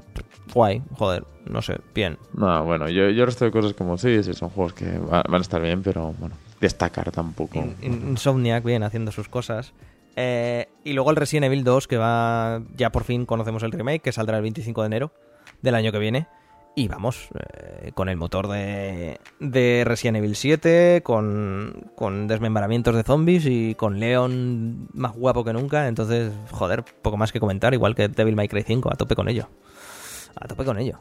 guay, joder, no sé, bien. No, bueno, yo, yo resto de cosas como sí, sí, son juegos que va- van a estar bien, pero bueno, destacar tampoco. In- In- Insomniac bien haciendo sus cosas. Eh, y luego el Resident Evil 2, que va. Ya por fin conocemos el remake, que saldrá el 25 de enero del año que viene. Y vamos, eh, con el motor de, de Resident Evil 7, con, con desmembramientos de zombies y con Leon más guapo que nunca. Entonces, joder, poco más que comentar, igual que Devil May Cry 5, a tope con ello. A tope con ello.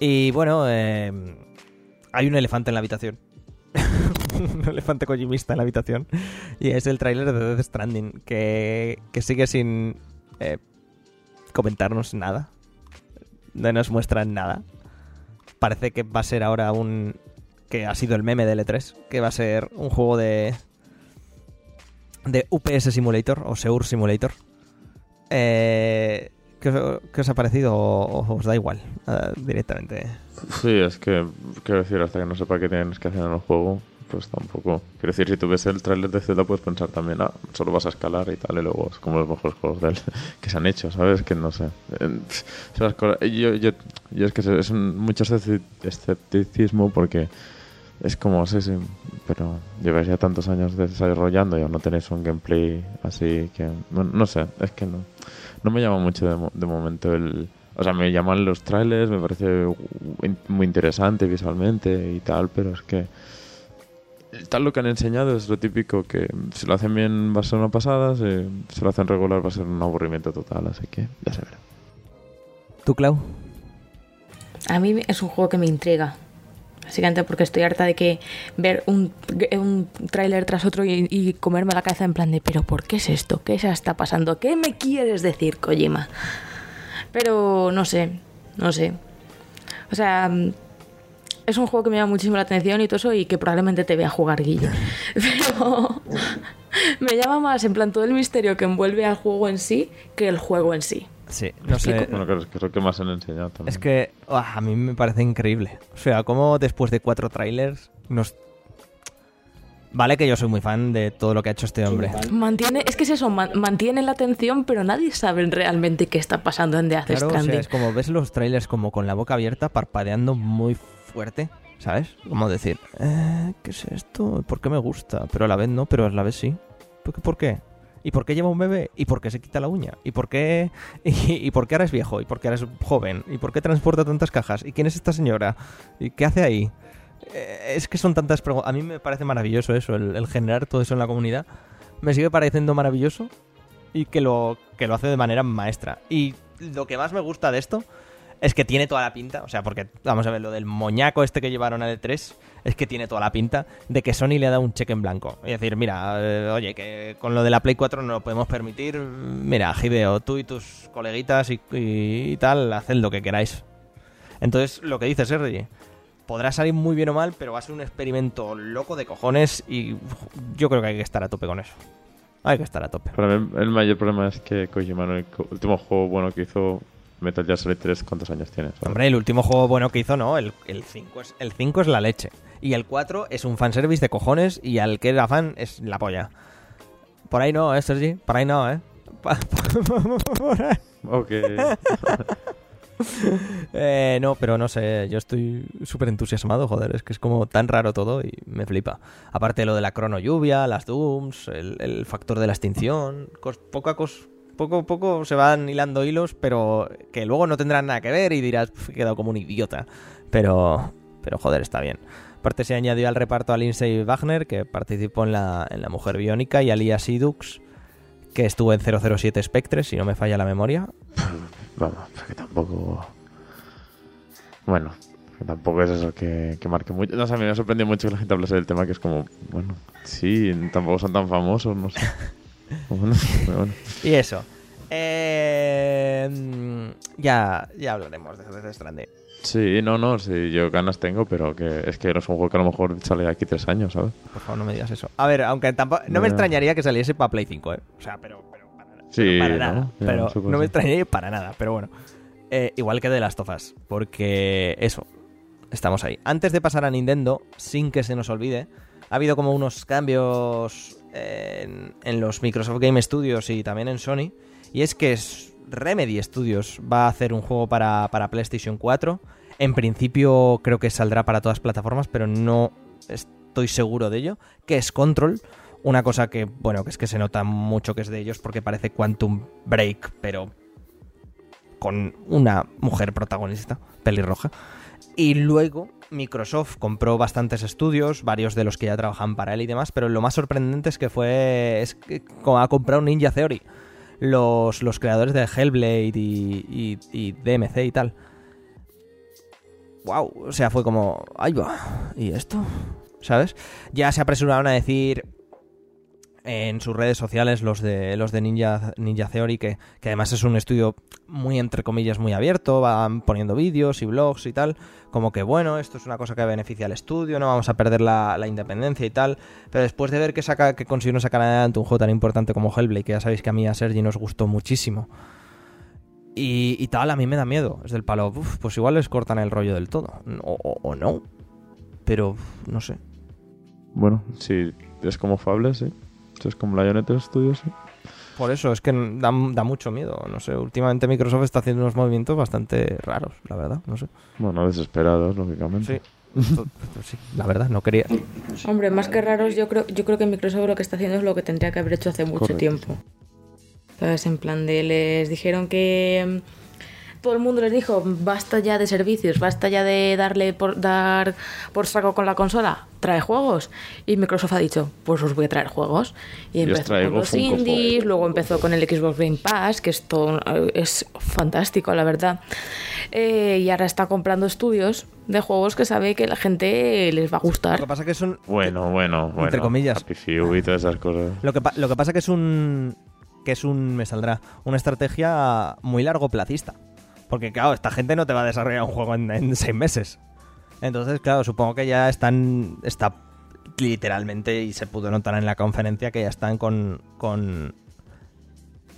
Y bueno, eh, hay un elefante en la habitación. [LAUGHS] un [LAUGHS] elefante kojimista en la habitación. Y es el tráiler de Death Stranding, que, que sigue sin eh, comentarnos nada. No nos muestran nada. Parece que va a ser ahora un... que ha sido el meme de L3, que va a ser un juego de de UPS Simulator o Seur Simulator. Eh, ¿qué, os, qué os ha parecido o, os da igual eh, directamente? Sí, es que, quiero decir, hasta que no sepa qué tienes que hacer en el juego, pues tampoco. Quiero decir, si tú ves el tráiler de Zelda, puedes pensar también, ah, solo vas a escalar y tal, y luego es como los mejores juegos [LAUGHS] que se han hecho, ¿sabes? Que no sé. Eh, Yo, yo, es que es mucho escepti- escepticismo porque es como, sí, sí, pero lleváis ya tantos años desarrollando y aún no tenéis un gameplay así que, no, no sé, es que no, no me llama mucho de, de momento el... O sea, me llaman los trailers, me parece muy interesante visualmente y tal, pero es que tal lo que han enseñado es lo típico que si lo hacen bien va a ser una pasada, si lo hacen regular va a ser un aburrimiento total, así que ya se verá. ¿Tú, Clau? A mí es un juego que me intriga. Básicamente porque estoy harta de que ver un, un tráiler tras otro y, y comerme la cabeza en plan de ¿pero por qué es esto? ¿Qué se está pasando? ¿Qué me quieres decir, Kojima? Pero no sé, no sé. O sea, es un juego que me llama muchísimo la atención y todo eso y que probablemente te vea jugar Guille. [LAUGHS] Pero me llama más en plan todo el misterio que envuelve al juego en sí que el juego en sí. Sí, no sé. Bueno, creo que es lo que más han enseñado también. Es que ah, a mí me parece increíble. O sea, como después de cuatro trailers nos... Vale que yo soy muy fan de todo lo que ha hecho este hombre. Mantiene, es que es eso, man- mantiene la atención, pero nadie sabe realmente qué está pasando en The Death Claro, o Stranding. sea, es como ves los trailers como con la boca abierta, parpadeando muy fuerte, ¿sabes? Como decir, eh, ¿qué es esto? ¿Por qué me gusta? Pero a la vez no, pero a la vez sí. ¿Por qué? ¿Por qué? ¿Y por qué lleva un bebé? ¿Y por qué se quita la uña? ¿Y por qué, [LAUGHS] y, y por qué ahora es viejo? ¿Y por qué ahora es joven? ¿Y por qué transporta tantas cajas? ¿Y quién es esta señora? ¿Y qué hace ahí? Eh, es que son tantas preguntas. A mí me parece maravilloso eso, el, generar todo eso en la comunidad. Me sigue pareciendo maravilloso y que lo, que lo hace de manera maestra. Y lo que más me gusta de esto es que tiene toda la pinta, o sea, porque vamos a ver, lo del moñaco este que llevaron al E3 es que tiene toda la pinta de que Sony le ha dado un cheque en blanco. Es decir, mira, eh, oye, que con lo de la Play 4 no lo podemos permitir. Mira, Hideo, tú y tus coleguitas y, tal, haced lo que queráis. Entonces, lo que dice Sergi, podrá salir muy bien o mal, pero va a ser un experimento loco de cojones y yo creo que hay que estar a tope con eso. Hay que estar a tope. Para mí el mayor problema es que Kojima, el último juego bueno que hizo Metal Gear Solid 3, ¿cuántos años tiene? ¿sabes? Hombre, el último juego bueno que hizo, no, el, el 5 es, el 5 es la leche. Y el 4 es un fanservice de cojones y al que era fan es la polla. Por ahí no, ¿eh, Sergi? Por ahí no, ¿eh? [LAUGHS] Por ahí. Ok. [LAUGHS] [LAUGHS] Eh, no, pero no sé, yo estoy súper entusiasmado, joder, es que es como tan raro todo y me flipa. Aparte lo de la crono lluvia, las dooms, el, el factor de la extinción, cos- poco a cos- poco a poco se van hilando hilos, pero que luego no tendrán nada que ver y dirás, "Pf, he quedado como un idiota. Pero, pero joder, está bien. Aparte se añadió al reparto a Lindsay Wagner, que participó en la, Mujer Biónica, y a Lia Sidux, que estuvo en 007 Spectre, si no me falla la memoria. Vamos, tampoco. Bueno, tampoco es eso que, que marque mucho. No sé, a mí me ha sorprendido mucho que la gente hablase del tema, que es como, bueno, sí, tampoco son tan famosos, no sé. [LAUGHS] Bueno, pero bueno. Y eso. Eh, ya, ya hablaremos de Death Stranding. Sí, no, no, sí, yo ganas tengo, pero que es que no es un juego que a lo mejor sale de aquí tres años, ¿sabes? Por favor, no me digas eso. A ver, aunque tampoco. No me extrañaría que saliese para Play 5, ¿eh? O sea, pero. pero para. Sí, Pero para ¿no? nada. Ya, pero no me extrañaría para nada. Pero bueno. Eh, igual que de las tofas. Porque eso. Estamos ahí. Antes de pasar a Nintendo, sin que se nos olvide, ha habido como unos cambios en, los Microsoft Game Studios y también en Sony. Y es que Remedy Studios va a hacer un juego para, para PlayStation 4. En principio creo que saldrá para todas plataformas, pero no estoy seguro de ello. Que es Control. Una cosa que, bueno, que es que se nota mucho que es de ellos porque parece Quantum Break, pero con una mujer protagonista, pelirroja. Y luego Microsoft compró bastantes estudios, varios de los que ya trabajan para él y demás, pero lo más sorprendente es que fue es que ha comprado Ninja Theory, los, los creadores de Hellblade y, y- DMC y tal. Wow, o sea, fue como, ahí va, ¿y esto? ¿Sabes? Ya se apresuraron a decir en sus redes sociales los de los de Ninja, Ninja Theory, que, que además es un estudio muy entre comillas muy abierto, van poniendo vídeos y blogs y tal, como que bueno, esto es una cosa que beneficia al estudio, no vamos a perder la, la independencia y tal, pero después de ver que saca, que consiguieron sacar adelante un juego tan importante como Hellblade, que ya sabéis que a mí a Sergi nos gustó muchísimo. Y, y tal, a mí me da miedo. Es del palo, uf, pues igual les cortan el rollo del todo. O, o- o no. Pero, uf, no sé. Bueno, sí, es como Fable, sí. Es como Lionhead Studios, sí. Por eso, es que da, da mucho miedo. No sé, últimamente Microsoft está haciendo unos movimientos bastante raros, la verdad. No sé. Bueno, desesperados, lógicamente. Sí. Sí, la verdad, no quería. Hombre, más que raros, yo creo, yo creo que Microsoft lo que está haciendo es lo que tendría que haber hecho hace mucho Correcto. tiempo. Entonces, en plan de, les dijeron que todo el mundo les dijo, basta ya de servicios, basta ya de darle por dar por saco con la consola, trae juegos. Y Microsoft ha dicho, pues os voy a traer juegos. Y empezó con los Funko Pop. indies, luego empezó con el Xbox Game Pass, que esto es fantástico, la verdad. Eh, y ahora está comprando estudios de juegos que sabe que la gente les va a Lo gustar. que pasa que es un. Bueno, bueno, bueno. Entre comillas. Happy Few y todas esas cosas. Lo que, lo que pasa que es un. Que es un. Me saldrá. Una estrategia muy largo placista. Porque, claro, esta gente no te va a desarrollar un juego en, en seis meses. Entonces, claro, supongo que ya están. Está literalmente, y se pudo notar en la conferencia, que ya están con. con.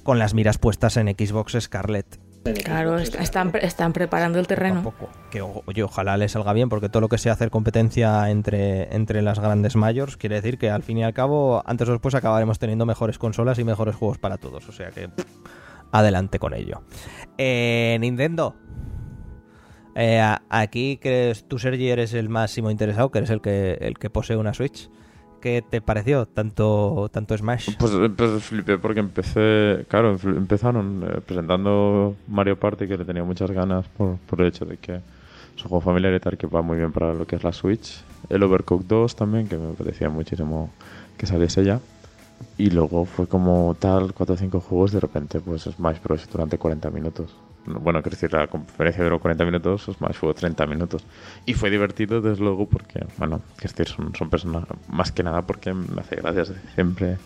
con las miras puestas en Xbox Scarlett. Claro, est- están, están preparando el terreno. Que oye, ojalá le salga bien, porque todo lo que sea hacer competencia entre, entre las grandes mayors quiere decir que al fin y al cabo, antes o después acabaremos teniendo mejores consolas y mejores juegos para todos. O sea que pff, adelante con ello. Eh, Nintendo. Eh, aquí crees tú, Sergi, eres el máximo interesado, que eres el que, el que posee una Switch. ¿Qué te pareció tanto, tanto Smash? Pues, pues flipé porque empecé, claro, empezaron eh, presentando Mario Party que le tenía muchas ganas por, por el hecho de que es un juego familiar y tal que va muy bien para lo que es la Switch. El Overcooked 2 también, que me parecía muchísimo que saliese ya. Y luego fue como tal, 4 o 5 juegos, de repente pues Smash Bros. durante 40 minutos. No, Bueno, quiero decir, la conferencia duró 40 minutos, Smash fue 30 minutos. Y fue divertido, desde luego, porque, bueno, quiero decir, son, son personas, más que nada porque me hace gracias siempre.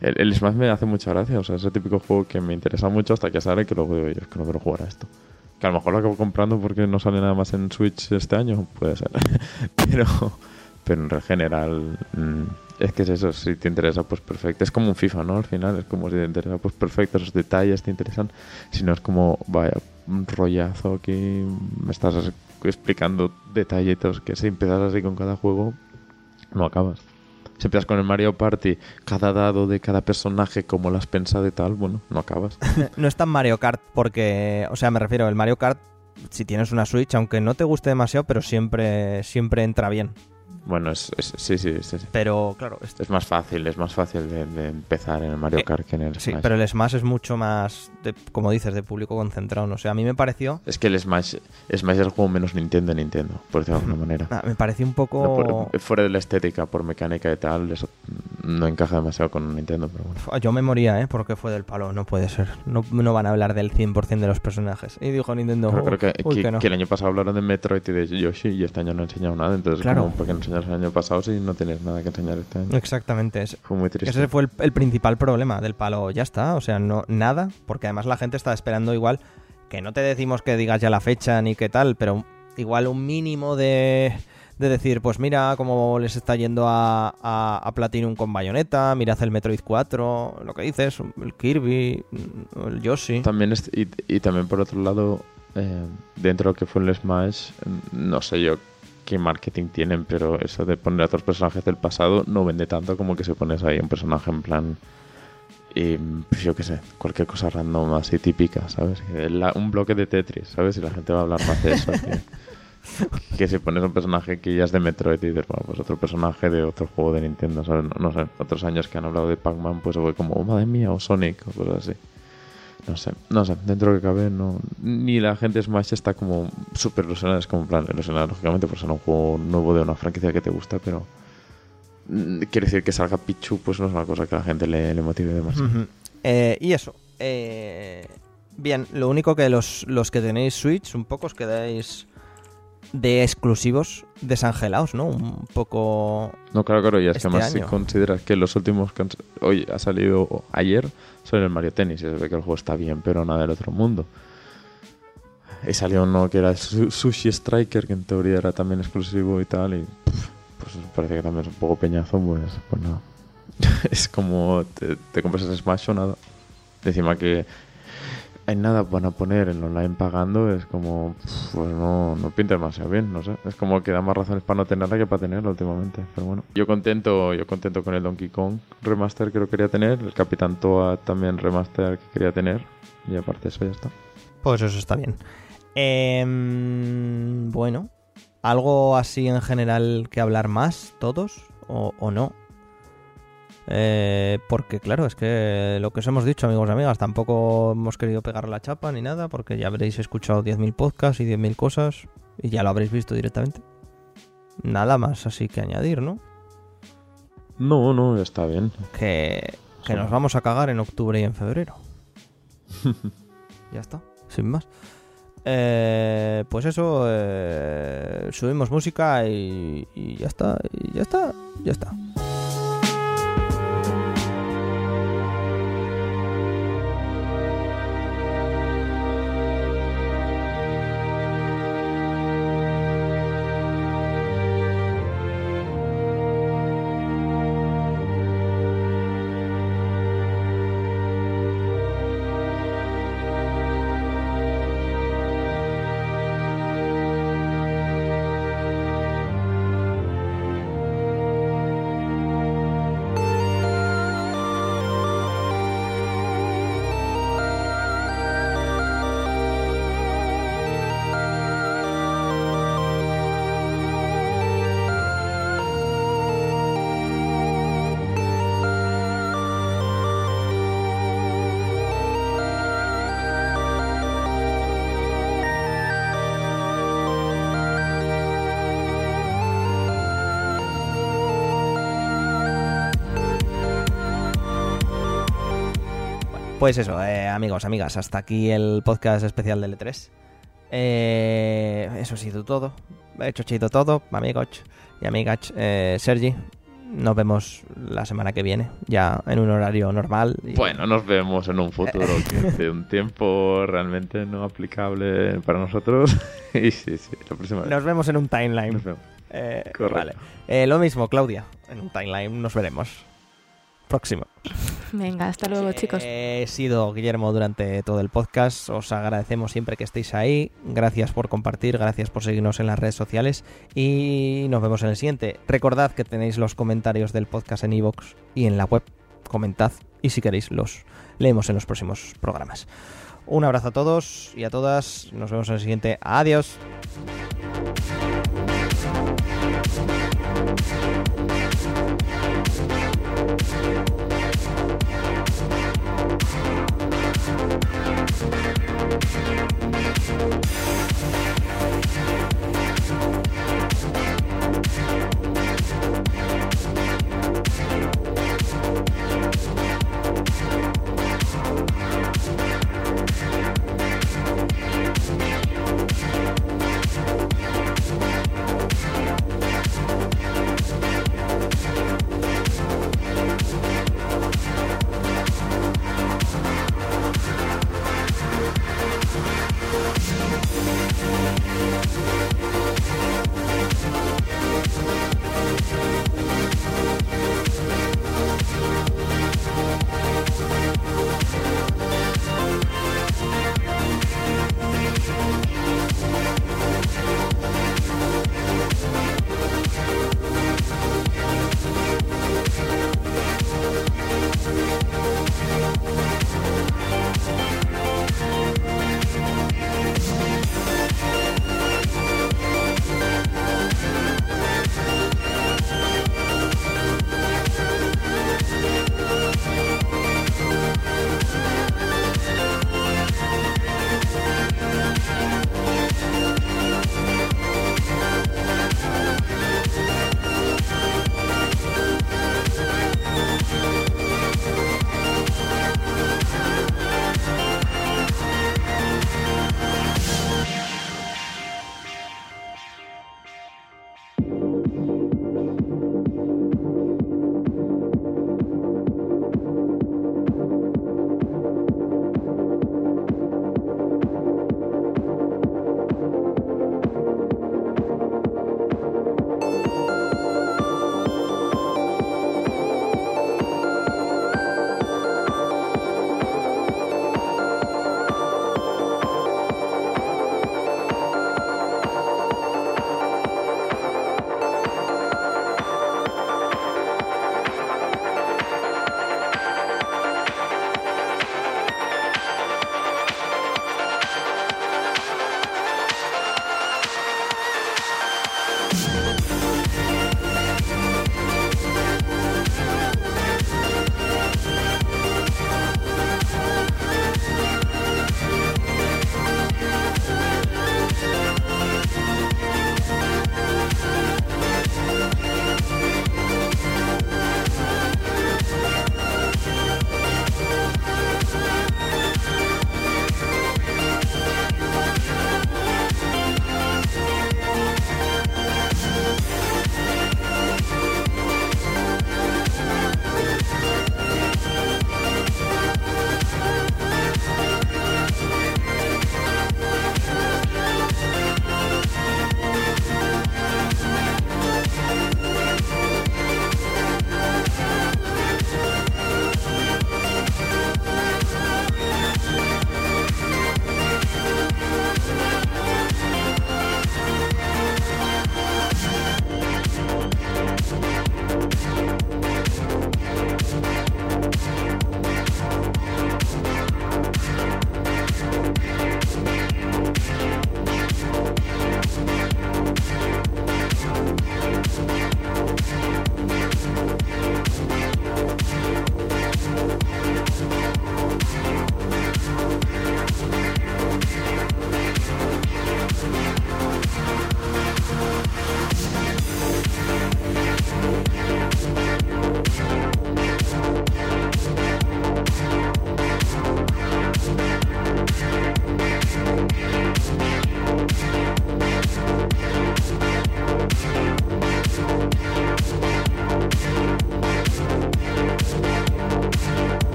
El, el Smash me hace mucha gracia, o sea, es el típico juego que me interesa mucho hasta que sale que luego digo, yo es que no quiero jugar a esto. Que a lo mejor lo acabo comprando porque no sale nada más en Switch este año, puede ser. [LAUGHS] pero, pero en general, mm, es que es eso, si te interesa, pues perfecto. Es como un FIFA, ¿no? Al final, es como si te interesa, pues perfecto, esos detalles te interesan. Si no es como, vaya, un rollazo aquí, me estás explicando detallitos que si empiezas así con cada juego, no acabas. Si empiezas con el Mario Party, cada dado de cada personaje, como lo has pensado y tal, bueno, no acabas. [LAUGHS] no es tan Mario Kart porque, o sea, me refiero, el Mario Kart, si tienes una Switch, aunque no te guste demasiado, pero siempre, siempre entra bien. Bueno, es, es- sí, sí, sí, sí. Pero, claro, este- Es más fácil, es más fácil de, de empezar en el Mario Eh, Kart que en el sí, Smash. pero el Smash es mucho más, de- como dices, de público concentrado. No sé, a mí me pareció, Es que el Smash, Smash es el juego menos Nintendo de Nintendo, por decirlo de alguna manera. ah, me pareció un poco... No, por- fuera de la estética, por mecánica y tal, no encaja demasiado con Nintendo, pero bueno. Yo me moría, ¿eh? Porque fue del palo, no puede ser. No, no van a hablar del 100% de los personajes. Y dijo Nintendo, Pero creo que, "Uy, que- que no". que el año pasado hablaron de Metroid y de Yoshi y este año no han enseñado nada, entonces Claro. como, ¿por qué no enseñas el año pasado si no tienes nada que enseñar este año? Exactamente, es, Fue muy triste. Ese fue el, el principal problema del palo. Ya está, o sea, no nada, porque además la gente está esperando igual que no te decimos que digas ya la fecha ni qué tal, pero igual un mínimo de, de decir, pues mira cómo les está yendo a, a, a Platinum con Bayonetta, mirad el Metroid 4, lo que dices, el Kirby, el Yoshi. También es- y, y también por otro lado, eh, dentro de lo que fue el Smash, no sé yo qué marketing tienen, pero eso de poner a otros personajes del pasado no vende tanto como que se pones ahí un personaje en plan, y, pues yo qué sé, cualquier cosa random así típica, ¿sabes? La- un bloque de Tetris, ¿sabes? Y la gente va a hablar más de eso. [LAUGHS] que, si pones un personaje que ya es de Metroid y dices, bueno, pues otro personaje de otro juego de Nintendo, ¿sabes? No, sé, otros años que han hablado de Pac-Man, pues fue como, oh, madre mía, o Sonic, o cosas así. No sé, no sé, dentro de que cabe, no. Ni la gente Smash está como súper ilusionada, es como en plan, ilusionada lógicamente por ser un juego nuevo de una franquicia que te gusta, pero. mm, Quiere decir que salga Pichu, pues no es una cosa que la gente le, motive demasiado. Eh, y eso. eh, bien, lo único que los, los que tenéis Switch, un poco os quedáis de exclusivos desangelados, ¿no? Un poco... No, claro, claro, y es Este que además si año. consideras que los últimos... que han- Hoy ha salido ayer sobre el Mario Tennis se ve que el juego está bien, pero nada del otro mundo. Y salió uno que era el Su- Sushi Striker, que en teoría era también exclusivo y tal, y pues parece que también es un poco peñazo, pues, pues nada. [LAUGHS] es como te, te compras el Smash o nada. Encima que hay nada van a poner en online pagando, es como, pues no, no pinta demasiado bien, no sé. Es como que da más razones para no tenerla que para tenerla últimamente. Pero bueno, yo contento, yo contento con el Donkey Kong remaster que lo quería tener, el Capitán Toa también remaster que quería tener, y aparte eso ya está. Pues eso está bien. Em, bueno, ¿algo así en general que hablar más todos o, o no? Eh, porque claro, es que lo que os hemos dicho, amigos y amigas, tampoco hemos querido pegar la chapa ni nada, porque ya habréis escuchado 10.000 podcasts y 10.000 cosas y ya lo habréis visto directamente. Nada más así que añadir, ¿no? No, no, está bien. Que, que nos vamos a cagar en octubre y en febrero. [LAUGHS] ya está, sin más. Eh, pues eso, eh, subimos música y, y ya está, y ya está, ya está. Pues eso, eh, amigos, amigas, hasta aquí el podcast especial del E3. Eh, eso ha sido todo. He hecho chido todo, amigos y amigas. Eh, Sergi, nos vemos la semana que viene, ya en un horario normal. y- Bueno, nos vemos en un futuro, [LAUGHS] que hace un tiempo realmente no aplicable para nosotros. [LAUGHS] y sí, sí, la próxima vez. Nos vemos en un timeline. Nos vemos. Eh, vale. Eh, lo mismo, Claudia, en un timeline nos veremos. Próximo. Venga, hasta luego, chicos. He sido Guillermo durante todo el podcast. Os agradecemos siempre que estéis ahí. Gracias por compartir, gracias por seguirnos en las redes sociales. Y nos vemos en el siguiente. Recordad que tenéis los comentarios del podcast en iVoox y en la web. Comentad y si queréis los leemos en los próximos programas. Un abrazo a todos y a todas. Nos vemos en el siguiente. Adiós.